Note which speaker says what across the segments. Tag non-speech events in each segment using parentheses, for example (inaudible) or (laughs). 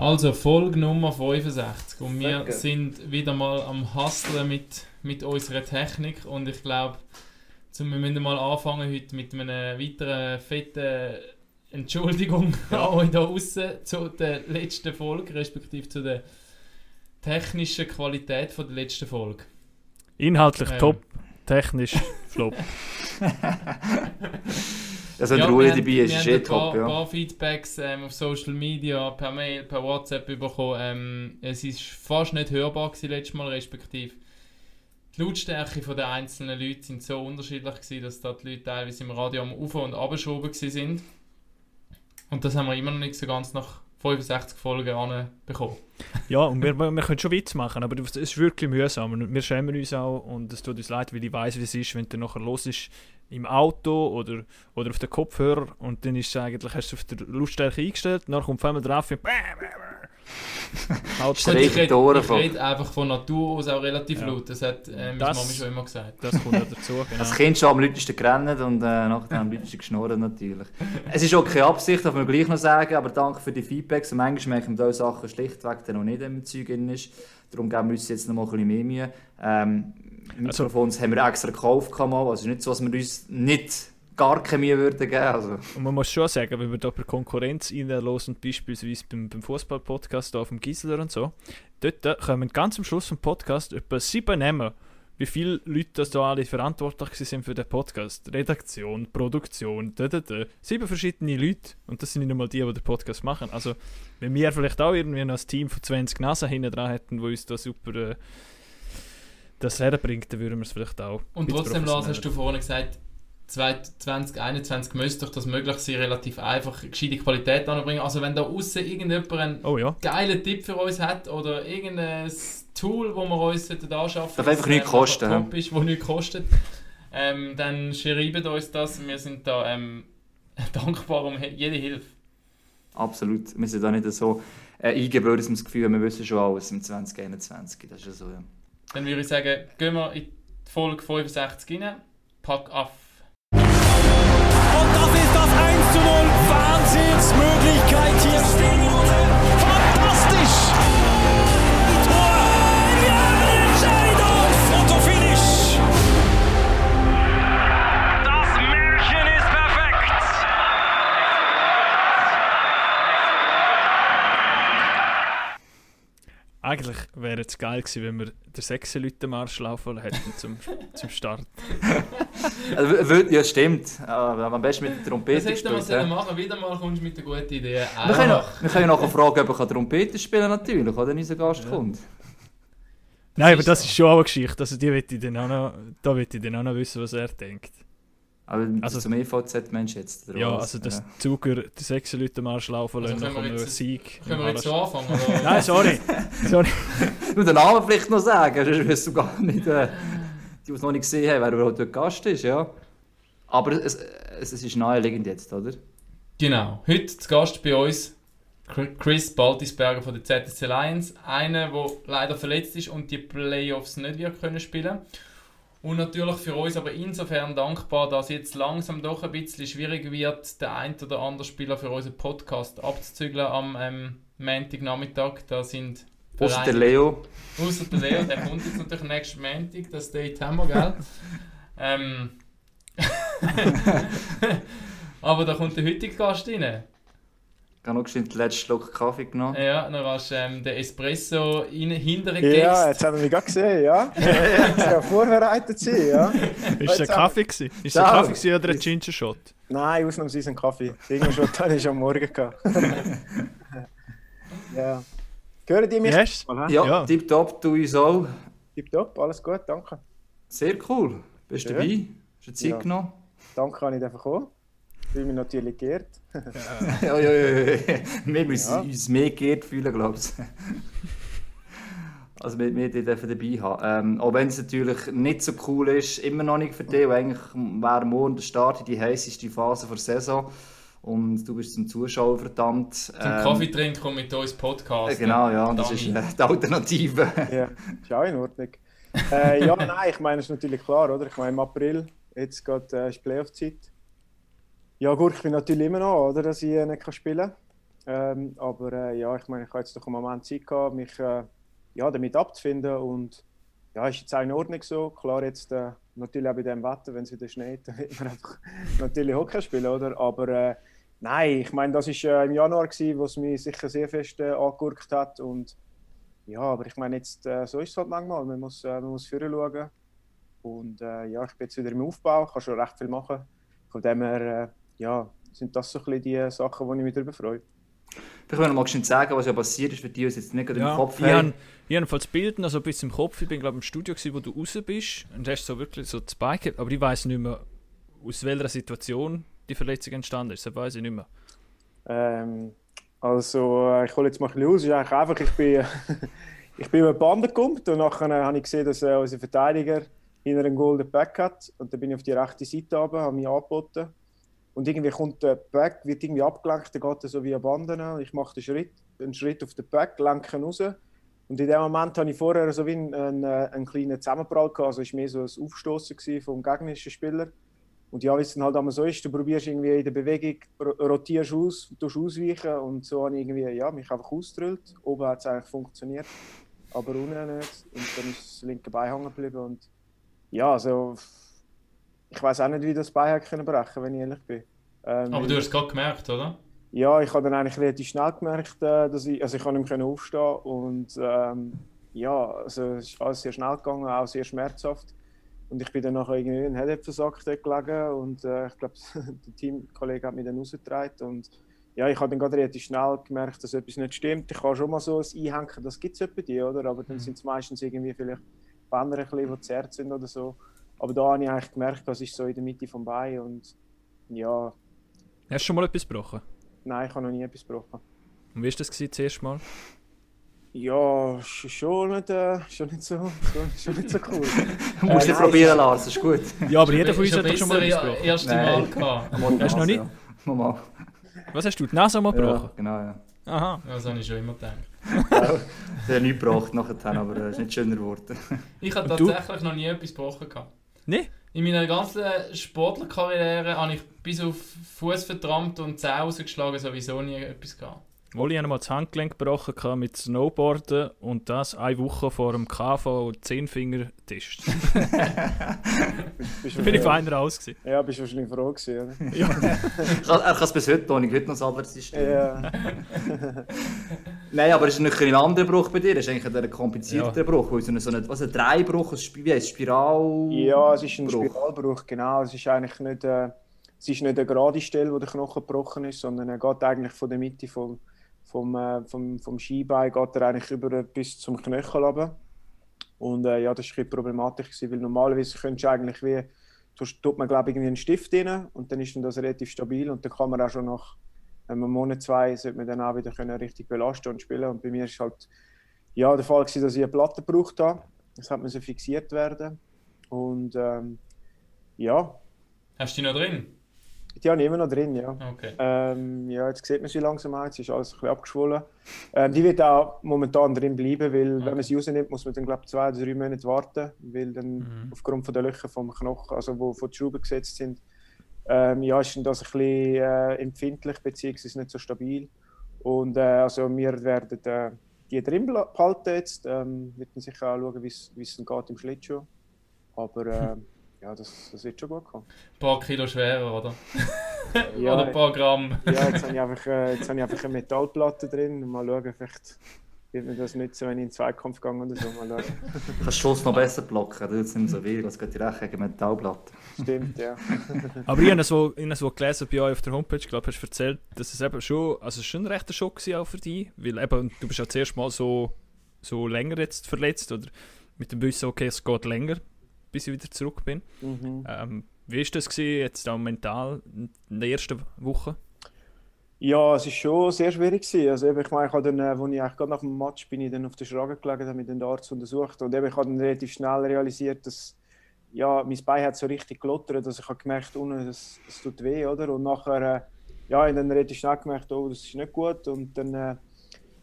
Speaker 1: Also, Folge Nummer 65. Und wir
Speaker 2: Danke.
Speaker 1: sind wieder mal am Hustlen mit, mit unserer Technik. Und ich glaube, wir müssen mal anfangen heute mit einer weiteren fetten Entschuldigung an euch da außen zu der letzten Folge, respektive zu der technischen Qualität von der letzten Folge.
Speaker 3: Inhaltlich
Speaker 1: Ähm.
Speaker 3: top, technisch (laughs) flop. (laughs)
Speaker 2: Also
Speaker 1: Ja,
Speaker 2: Ruhe
Speaker 1: wir
Speaker 2: dabei
Speaker 1: haben-
Speaker 2: ist,
Speaker 1: wir
Speaker 2: ist
Speaker 1: haben
Speaker 2: eh
Speaker 1: ein paar,
Speaker 2: top, ja.
Speaker 1: paar Feedbacks ähm, auf Social Media, per Mail, per WhatsApp bekommen. Ähm, es ist fast nicht hörbar gewesen letztes Mal, respektive die Lautstärke von der einzelnen Leute sind so unterschiedlich gewesen, dass da die Leute teilweise im Radio am Auf- und Abschrauben gewesen sind. Und das haben wir immer noch nicht so ganz nach 65 Folgen anbekommen.
Speaker 3: Ja, und wir, wir können schon Witz machen, aber es ist wirklich mühsam. Und wir schämen uns auch und es tut uns leid, weil ich weiß, wie es ist, wenn du nachher los ist im Auto oder, oder auf den Kopfhörer und dann ist eigentlich, hast du auf der Lautstärke eingestellt, dann kommt einmal drauf und (laughs) Haut
Speaker 2: Streit.
Speaker 1: ich
Speaker 2: Reden
Speaker 1: rede,
Speaker 2: die Ohren
Speaker 1: ich rede einfach von Natur aus auch relativ
Speaker 3: Ja.
Speaker 1: laut. Das hat äh, meine
Speaker 3: Das-
Speaker 1: Mami schon immer gesagt.
Speaker 3: Das kommt ja dazu, (laughs) genau.
Speaker 2: Als Kind schon am lautesten gerannt und äh, nachher am lautesten geschnurrt natürlich. Es ist auch keine Absicht, darf man gleich noch sagen, aber danke für die Feedbacks. Und manchmal merken wir diese Sachen schlichtweg dann noch nicht, wenn im Zeug drin ist. Darum geben wir uns jetzt noch mal ein bisschen mehr Mühe. Ähm,
Speaker 3: Also-
Speaker 2: Mikrofons haben wir extra gekauft, also es ist nicht so, dass wir uns nicht gar keine Mühe würden geben. Also,
Speaker 3: Und man muss schon sagen, wenn wir da per Konkurrenz reinhören, beispielsweise beim, beim Fußball-Podcast auf dem Gisler und so, dort äh, kommen ganz am Schluss vom Podcast etwa sieben Namen, wie viele Leute das da alle verantwortlich sind für den Podcast. Redaktion, Produktion, da, da, da. Sieben verschiedene Leute. Und das sind nicht einmal die, die den Podcast machen. Also, wenn wir vielleicht auch irgendwie noch ein Team von 20 Nasen hinten dran hätten, die uns da super äh, das herbringt, dann würden wir es vielleicht auch.
Speaker 1: Und trotzdem, Lars, hast du vorhin gesagt, 2021 müsste doch das möglich sein, relativ einfach gescheite Qualität anbringen. Also wenn da außen irgendjemand einen
Speaker 3: Oh ja.
Speaker 1: geilen Tipp für uns hat oder irgendein Tool, das wir uns sollten anschaffen
Speaker 2: Darf einfach
Speaker 1: das,
Speaker 2: nichts
Speaker 1: ähm,
Speaker 2: kosten,
Speaker 1: Top ist, das nichts kostet, ähm, dann schreibt uns das. Wir sind da ähm, (laughs) dankbar um jede Hilfe.
Speaker 2: absolut. Wir sind da nicht so äh, eingebildet, dass wir das Gefühl haben, wir wissen schon alles im 2021. Das ist ja so, ja.
Speaker 1: Dann würde ich sagen, gehen wir in die Folge 65 rein. Pack auf.
Speaker 4: Und das ist das 1 zu 0. Wahnsinnsmöglichkeit hier. Fantastisch.
Speaker 3: Eigentlich wäre es geil gewesen, wenn wir den Marsch laufen hätten zum, (laughs) zum Start.
Speaker 2: Also, ja, stimmt. Aber am besten mit der
Speaker 1: Das
Speaker 2: Trompete
Speaker 1: hätten wir
Speaker 2: hä?
Speaker 1: machen. Wieder mal kommst du mit einer guten Idee.
Speaker 2: Wir können, wir können nachher fragen, ob er Trompete spielen kann, natürlich, oder unser Gast kommt.
Speaker 3: Nein, aber das ist schon auch eine Geschichte. Also die will ich dann auch noch, da will ich dann auch noch wissen, was er denkt.
Speaker 2: Aber
Speaker 3: Also-
Speaker 2: zum EVZ-Mensch jetzt. oder
Speaker 3: Ja, also dass
Speaker 2: Ja.
Speaker 3: Zuger den sechs Leuten Marsch laufen
Speaker 1: Also
Speaker 3: lassen,
Speaker 1: können
Speaker 3: dann
Speaker 1: wir jetzt-
Speaker 3: Sieg.
Speaker 1: Können wir jetzt so anfangen? Oder? (laughs)
Speaker 3: Nein, sorry. sorry. (laughs)
Speaker 2: Du den Namen vielleicht noch sagen, sonst wirst du gar nicht, äh, die, die es noch nicht gesehen haben, wer überhaupt dort Gast ist, ja. Aber es, es, es ist naheliegend jetzt, oder?
Speaker 1: Genau. Heute zu Gast bei uns Chris Baltisberger von der ZSC Lions. Einer, der leider verletzt ist und die Playoffs nicht wird können spielen Und natürlich für uns aber insofern dankbar, dass jetzt langsam doch ein bisschen schwierig wird, der ein oder andere Spieler für unseren Podcast abzuzügeln am ähm, Montagnachmittag. Da sind
Speaker 2: Außer der Leo.
Speaker 1: Außer der Leo, der kommt jetzt natürlich nächsten Montag, das Date haben wir, gell? (laughs) ähm. (laughs) Aber da kommt der heutige Gast rein.
Speaker 2: Ich habe noch den letzten Schluck Kaffee genommen.
Speaker 1: Ja, dann hast du ähm, den Espresso in, hinter den
Speaker 5: Ja, jetzt haben wir mich gerade gesehen, ja. (laughs) Jetzt ja vorbereitet sein, ja.
Speaker 3: Ist der Kaffee gewesen? Ist der
Speaker 2: Ciao.
Speaker 3: Kaffee gewesen oder ein Ginger Shot?
Speaker 5: Nein, ausnahmsweise ein Kaffee. Irgendwann schon, dann ist am Morgen (laughs) ja. Hören die mich?
Speaker 3: Yes?
Speaker 5: Mal?
Speaker 2: Ja,
Speaker 3: Ja.
Speaker 2: tipptopp, du uns auch.
Speaker 5: Tipptopp, alles gut, danke.
Speaker 2: Sehr cool. Bist du
Speaker 5: Ja.
Speaker 2: dabei? Hast du Zeit
Speaker 5: Ja.
Speaker 2: genommen?
Speaker 5: Danke, habe ich einfach kommen. Fühle mich natürlich geehrt.
Speaker 2: Ja, ja, ja. ja. Wir müssen
Speaker 5: Ja.
Speaker 2: uns mehr geehrt fühlen, glaube ich. Also wir, wir die dürfen dabei haben. Ähm, auch wenn es natürlich nicht so cool ist, immer noch nicht für dich, weil eigentlich wäre morgen der Start in die heißeste Phase der Saison und du bist zum Zuschauer verdammt.
Speaker 1: Zum
Speaker 2: Ähm,
Speaker 1: Kaffee trinken und mit uns Podcast.
Speaker 2: äh, Genau, ja, das ist äh, die Alternative.
Speaker 5: Ja, ist auch in Ordnung. Äh, ja, nein, ich meine, es ist natürlich klar, oder? Ich meine, im April, jetzt geht äh, Playoff-Zeit. Ja, gut, ich bin natürlich immer noch, oder, dass ich äh, nicht spielen kann. Ähm, aber äh, ja, ich meine, ich habe jetzt doch einen Moment Zeit gehabt, mich äh, ja, damit abzufinden und ja, ist jetzt auch in Ordnung so. Klar, jetzt äh, natürlich auch bei dem Wetter, wenn es wieder schneit, (laughs) dann wird man einfach natürlich Hockey spielen, oder? Aber äh, nein, ich meine, das war äh, im Januar, gewesen, wo es mich sicher sehr fest äh, angegurkt hat und ja, aber ich meine, jetzt, äh, so ist es halt manchmal. Man muss, äh, man muss vorher schauen. Und ja, ich bin jetzt wieder im Aufbau, kann schon recht viel machen. Von dem her, ja, sind das so ein bisschen die Sachen, wo ich mich darüber freue.
Speaker 2: Ich will noch mal schnell sagen, was ja passiert ist, für die, die es jetzt nicht gerade
Speaker 3: Ja,
Speaker 2: im Kopf
Speaker 3: ich
Speaker 2: haben.
Speaker 3: habe ich hab das Bild noch so ein bisschen im Kopf. Ich bin glaube im Studio, gewesen, wo du raus bist und hast so wirklich so das Bike gehabt, aber ich weiß nicht mehr, aus welcher Situation die Verletzung entstanden ist. Das weiß ich nicht mehr.
Speaker 5: Ähm, also, äh, ich hole jetzt mal ein bisschen aus. Ist eigentlich einfach, ich bin, (laughs) ich bin über die Bande gekommen und nachher äh, habe ich gesehen, dass äh, unser Verteidiger hinter einem Goal den Back hat. Und dann bin ich auf die rechte Seite runter, habe mich angeboten. Und irgendwie kommt der Back, wird irgendwie abgelenkt, dann geht er so wie eine Bande. Ich mache den Schritt, einen Schritt auf den Back, lenke ihn raus. Und in dem Moment hatte ich vorher so wie einen, einen, einen kleinen Zusammenprall gehabt. Also es war mehr so ein Aufstoßen vom gegnerischen Spieler. Und ja, wie es dann halt einmal so ist, du probierst irgendwie in der Bewegung, ro- rotierst aus, tust ausweichen und so habe ich irgendwie, ja, mich einfach ausgedrüllt. Oben hat es eigentlich funktioniert, aber unten nicht. Und dann ist das linke Bein hängen geblieben und ja, also ich weiß auch nicht, wie das Bein hätte können brechen, wenn ich ehrlich bin. Ähm,
Speaker 1: Aber du hast es gerade gemerkt, oder?
Speaker 5: ja, ich habe dann eigentlich relativ schnell gemerkt, äh, dass ich, also ich kann nicht mehr aufstehen und ähm, ja, also es ist alles sehr schnell gegangen, auch sehr schmerzhaft. Und ich bin dann nachher irgendwie in Headhead-Versagt dort gelegen und äh, ich glaube, (laughs) der Teamkollege hat mich dann rausgetragen und ja, ich habe dann gerade relativ schnell gemerkt, dass etwas nicht stimmt. Ich kann schon mal so ein Einhängen, das gibt es bei dir, oder? Aber dann sind es meistens irgendwie vielleicht Bänder, ein bisschen, die zerrt sind oder so. Aber da habe ich eigentlich gemerkt, das ist so in der Mitte vom Bein und ja,
Speaker 3: Hast du schon mal etwas gebrochen?
Speaker 5: nein, ich habe noch nie etwas gebrochen.
Speaker 3: Und wie war das gewesen, das erste Mal?
Speaker 5: Ja, sch- schon nicht, äh, schon nicht, so, schon, schon nicht so cool. (laughs)
Speaker 2: Du musst
Speaker 5: Äh, nein,
Speaker 2: probieren, Lars, das ist gut.
Speaker 3: Ja, aber jeder von uns hat doch schon mal etwas gebrochen.
Speaker 1: erste
Speaker 2: Nein.
Speaker 1: Mal (laughs) gehabt.
Speaker 3: Hast du noch nicht?
Speaker 2: Ja. Mal.
Speaker 3: Was hast du? Die Nase mal gebrochen?
Speaker 2: Ja, genau, ja.
Speaker 3: Aha.
Speaker 1: Das habe ich schon immer gedacht.
Speaker 2: Das hat nichts gebracht nachher, aber es ist nicht schöner geworden.
Speaker 1: Ich habe tatsächlich noch nie etwas gebrochen gehabt.
Speaker 3: Nee?
Speaker 1: In meiner ganzen Sportlerkarriere habe ich bis auf Fuß vertrampt und Zähne rausgeschlagen sowieso nie etwas gehabt.
Speaker 3: Molly hat einmal das Handgelenk gebrochen mit Snowboarden und das eine Woche vor dem KV 10 Finger Test. (laughs)
Speaker 5: Bist
Speaker 3: Da bin ich feiner aus gewesen.
Speaker 5: Ja, bist du wahrscheinlich froh gewesen, oder? (laughs)
Speaker 3: Ja.
Speaker 2: Er kann er kann es bis heute noch nicht, heute noch das Abwärtssystem.
Speaker 5: Ja, (laughs)
Speaker 2: Nein, aber es ist nicht ein anderer Bruch bei dir, es ist eigentlich ein komplizierter
Speaker 3: Ja.
Speaker 2: Bruch, weil so ein, so ein, was, ein Dreibruch, ein Sp- wie ein Spiral...
Speaker 5: ja, es ist ein
Speaker 2: Bruch.
Speaker 5: Spiralbruch, genau. Es ist eigentlich nicht, äh, es ist nicht eine gerade Stelle, wo der Knochen gebrochen ist, sondern er geht eigentlich von der Mitte vom, vom, äh, vom, vom Skibein geht er eigentlich über bis zum Knöchel runter. Und äh, ja, das war ein problematisch, gewesen, weil normalerweise könntest du eigentlich wie, tut man glaube ich irgendwie einen Stift rein und dann ist dann das relativ stabil und dann kann man auch schon nach einem Monat, zwei, sollte man dann auch wieder können richtig belasten und spielen. Und bei mir ist halt ja, der Fall gewesen, dass ich eine Platte gebraucht habe. Das hat müssen fixiert werden. Und ähm, ja,
Speaker 1: Hast du die noch drin?
Speaker 5: Die habe ich immer noch drin, ja.
Speaker 1: Okay.
Speaker 5: Ähm, ja, jetzt sieht man sie langsam auch, jetzt ist alles ein bisschen abgeschwollen. Ähm, die wird auch momentan drin bleiben, weil wenn man sie rausnimmt, muss man dann glaube zwei oder drei Monate warten, weil dann
Speaker 3: Mhm.
Speaker 5: aufgrund von der Löcher vom Knochen, also wo von Schrauben gesetzt sind, ähm, ja, ist das ein bisschen äh, empfindlich beziehungsweise nicht so stabil. Und äh, also wir werden äh, die drin behalten jetzt, ähm, wird dann sicher auch schauen, wie es geht im Schlittschuh. Aber (laughs) äh, ja, das, das wird schon gut kommen.
Speaker 1: Ein paar Kilo schwerer, oder? (laughs)
Speaker 5: Ja,
Speaker 1: oder ein paar Gramm.
Speaker 5: Ja, jetzt habe ich einfach, äh, jetzt habe ich einfach eine Metallplatte drin. Mal schauen, vielleicht wird mir das nützen, wenn ich in den Zweikampf gehe oder so. Mal schauen.
Speaker 2: Du kannst Schuss noch besser blocken, tut es nicht mehr so weh, das geht direkt gegen Metallplatte.
Speaker 5: Stimmt, ja. (laughs)
Speaker 3: Aber ich habe so, ich gelesen bei euch auf der Homepage, glaube hast du erzählt, dass es eben schon, also schon ein rechter Schock war auch für dich, weil eben, du bist ja zuerst mal so, so länger jetzt verletzt oder mit dem Wissen, okay, es geht länger, bis ich wieder zurück bin.
Speaker 5: Mhm.
Speaker 3: Ähm, wie war das gewesen, jetzt auch mental in der ersten Woche?
Speaker 5: Ja, es war schon sehr schwierig. Gewesen. Also, eben, ich meine, ich habe dann, äh, als ich eigentlich gerade nach dem Match bin, ich dann auf der Schraube gelegen, habe den Arzt untersucht. Und eben, ich habe dann relativ schnell realisiert, dass ja, mein Bein hat so richtig gelottert, dass ich habe gemerkt, unten, das, das tut weh, oder? Und nachher, äh, ja, ich habe dann relativ schnell gemerkt, oh, das ist nicht gut. Und dann, äh,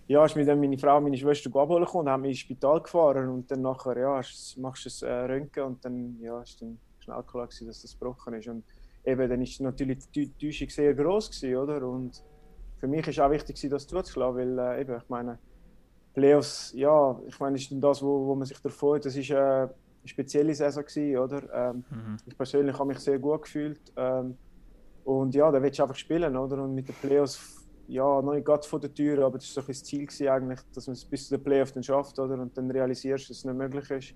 Speaker 5: ja, ist mir dann meine Frau und meine Schwester abholen gekommen und haben mich ins Spital gefahren. Und dann nachher, ja, machst du ein äh, Röntgen und dann, ja, ist dann schnell klar gewesen, dass das gebrochen ist. Und eben, dann ist natürlich die Täuschung sehr groß gewesen, oder? Und für mich ist auch wichtig, das zuzulassen, weil äh, eben, ich meine, Playoffs, ja, ich meine, ist das, wo, wo man sich da freut. Das ist äh, eine spezielle Saison gewesen, oder? Ähm, mhm. Ich persönlich habe mich sehr gut gefühlt ähm, und ja, da willst du einfach spielen, oder? Und mit den Playoffs, ja, noch nicht vor der Tür, aber das war so das Ziel eigentlich, dass man es bis zu den Playoffs dann schafft, oder? Und dann realisierst, dass es nicht möglich ist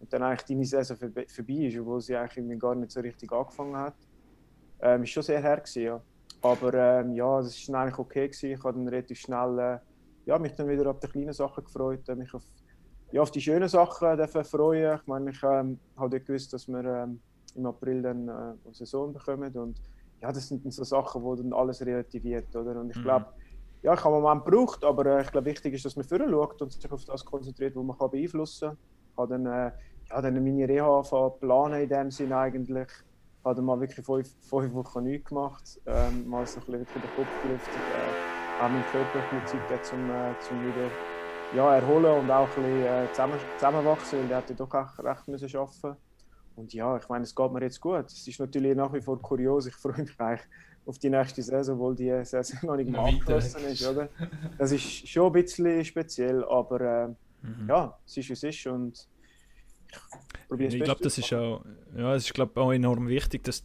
Speaker 5: und dann eigentlich deine Saison vorbei ist, obwohl sie eigentlich gar nicht so richtig angefangen hat. Ähm, ist schon sehr her gewesen, ja. Aber ähm, ja, es war eigentlich okay gewesen. Ich habe dann relativ schnell äh, ja, mich dann wieder auf die kleinen Sachen gefreut, äh, mich auf, ja, auf die schönen Sachen dürfen freuen. Ich meine, ich ähm, habe gewusst, dass wir ähm, im April dann äh, eine Saison bekommen und ja, das sind dann so Sachen, wo dann alles relativiert, oder? Und ich glaube, mhm. ja, ich habe einen Moment gebraucht, aber äh, ich glaube, wichtig ist, dass man vorher schaut und sich auf das konzentriert, was man kann beeinflussen kann. Ich habe dann, äh, ja, dann meine Reha planen in dem Sinne eigentlich habe mal wirklich fünf, fünf Wochen nichts gemacht, ähm, mal so ein bisschen den Kopf gelüftet, äh, auch meinen Körper ein bisschen Zeit zum, äh, zum wieder ja, erholen und auch ein bisschen äh, zusammen, zusammenwachsen, weil der hat ja doch auch recht müssen arbeiten und ja, ich meine, es geht mir jetzt gut. Es ist natürlich nach wie vor kurios. Ich freue mich eigentlich auf die nächste Saison, obwohl die Saison noch nicht mal abgeschlossen ist. Oder? Das ist schon ein bisschen speziell, aber äh, mhm. ja, es ist, wie es ist. Und
Speaker 3: ich, ich glaube, das ist auch, ja, es ist glaub, auch enorm wichtig, dass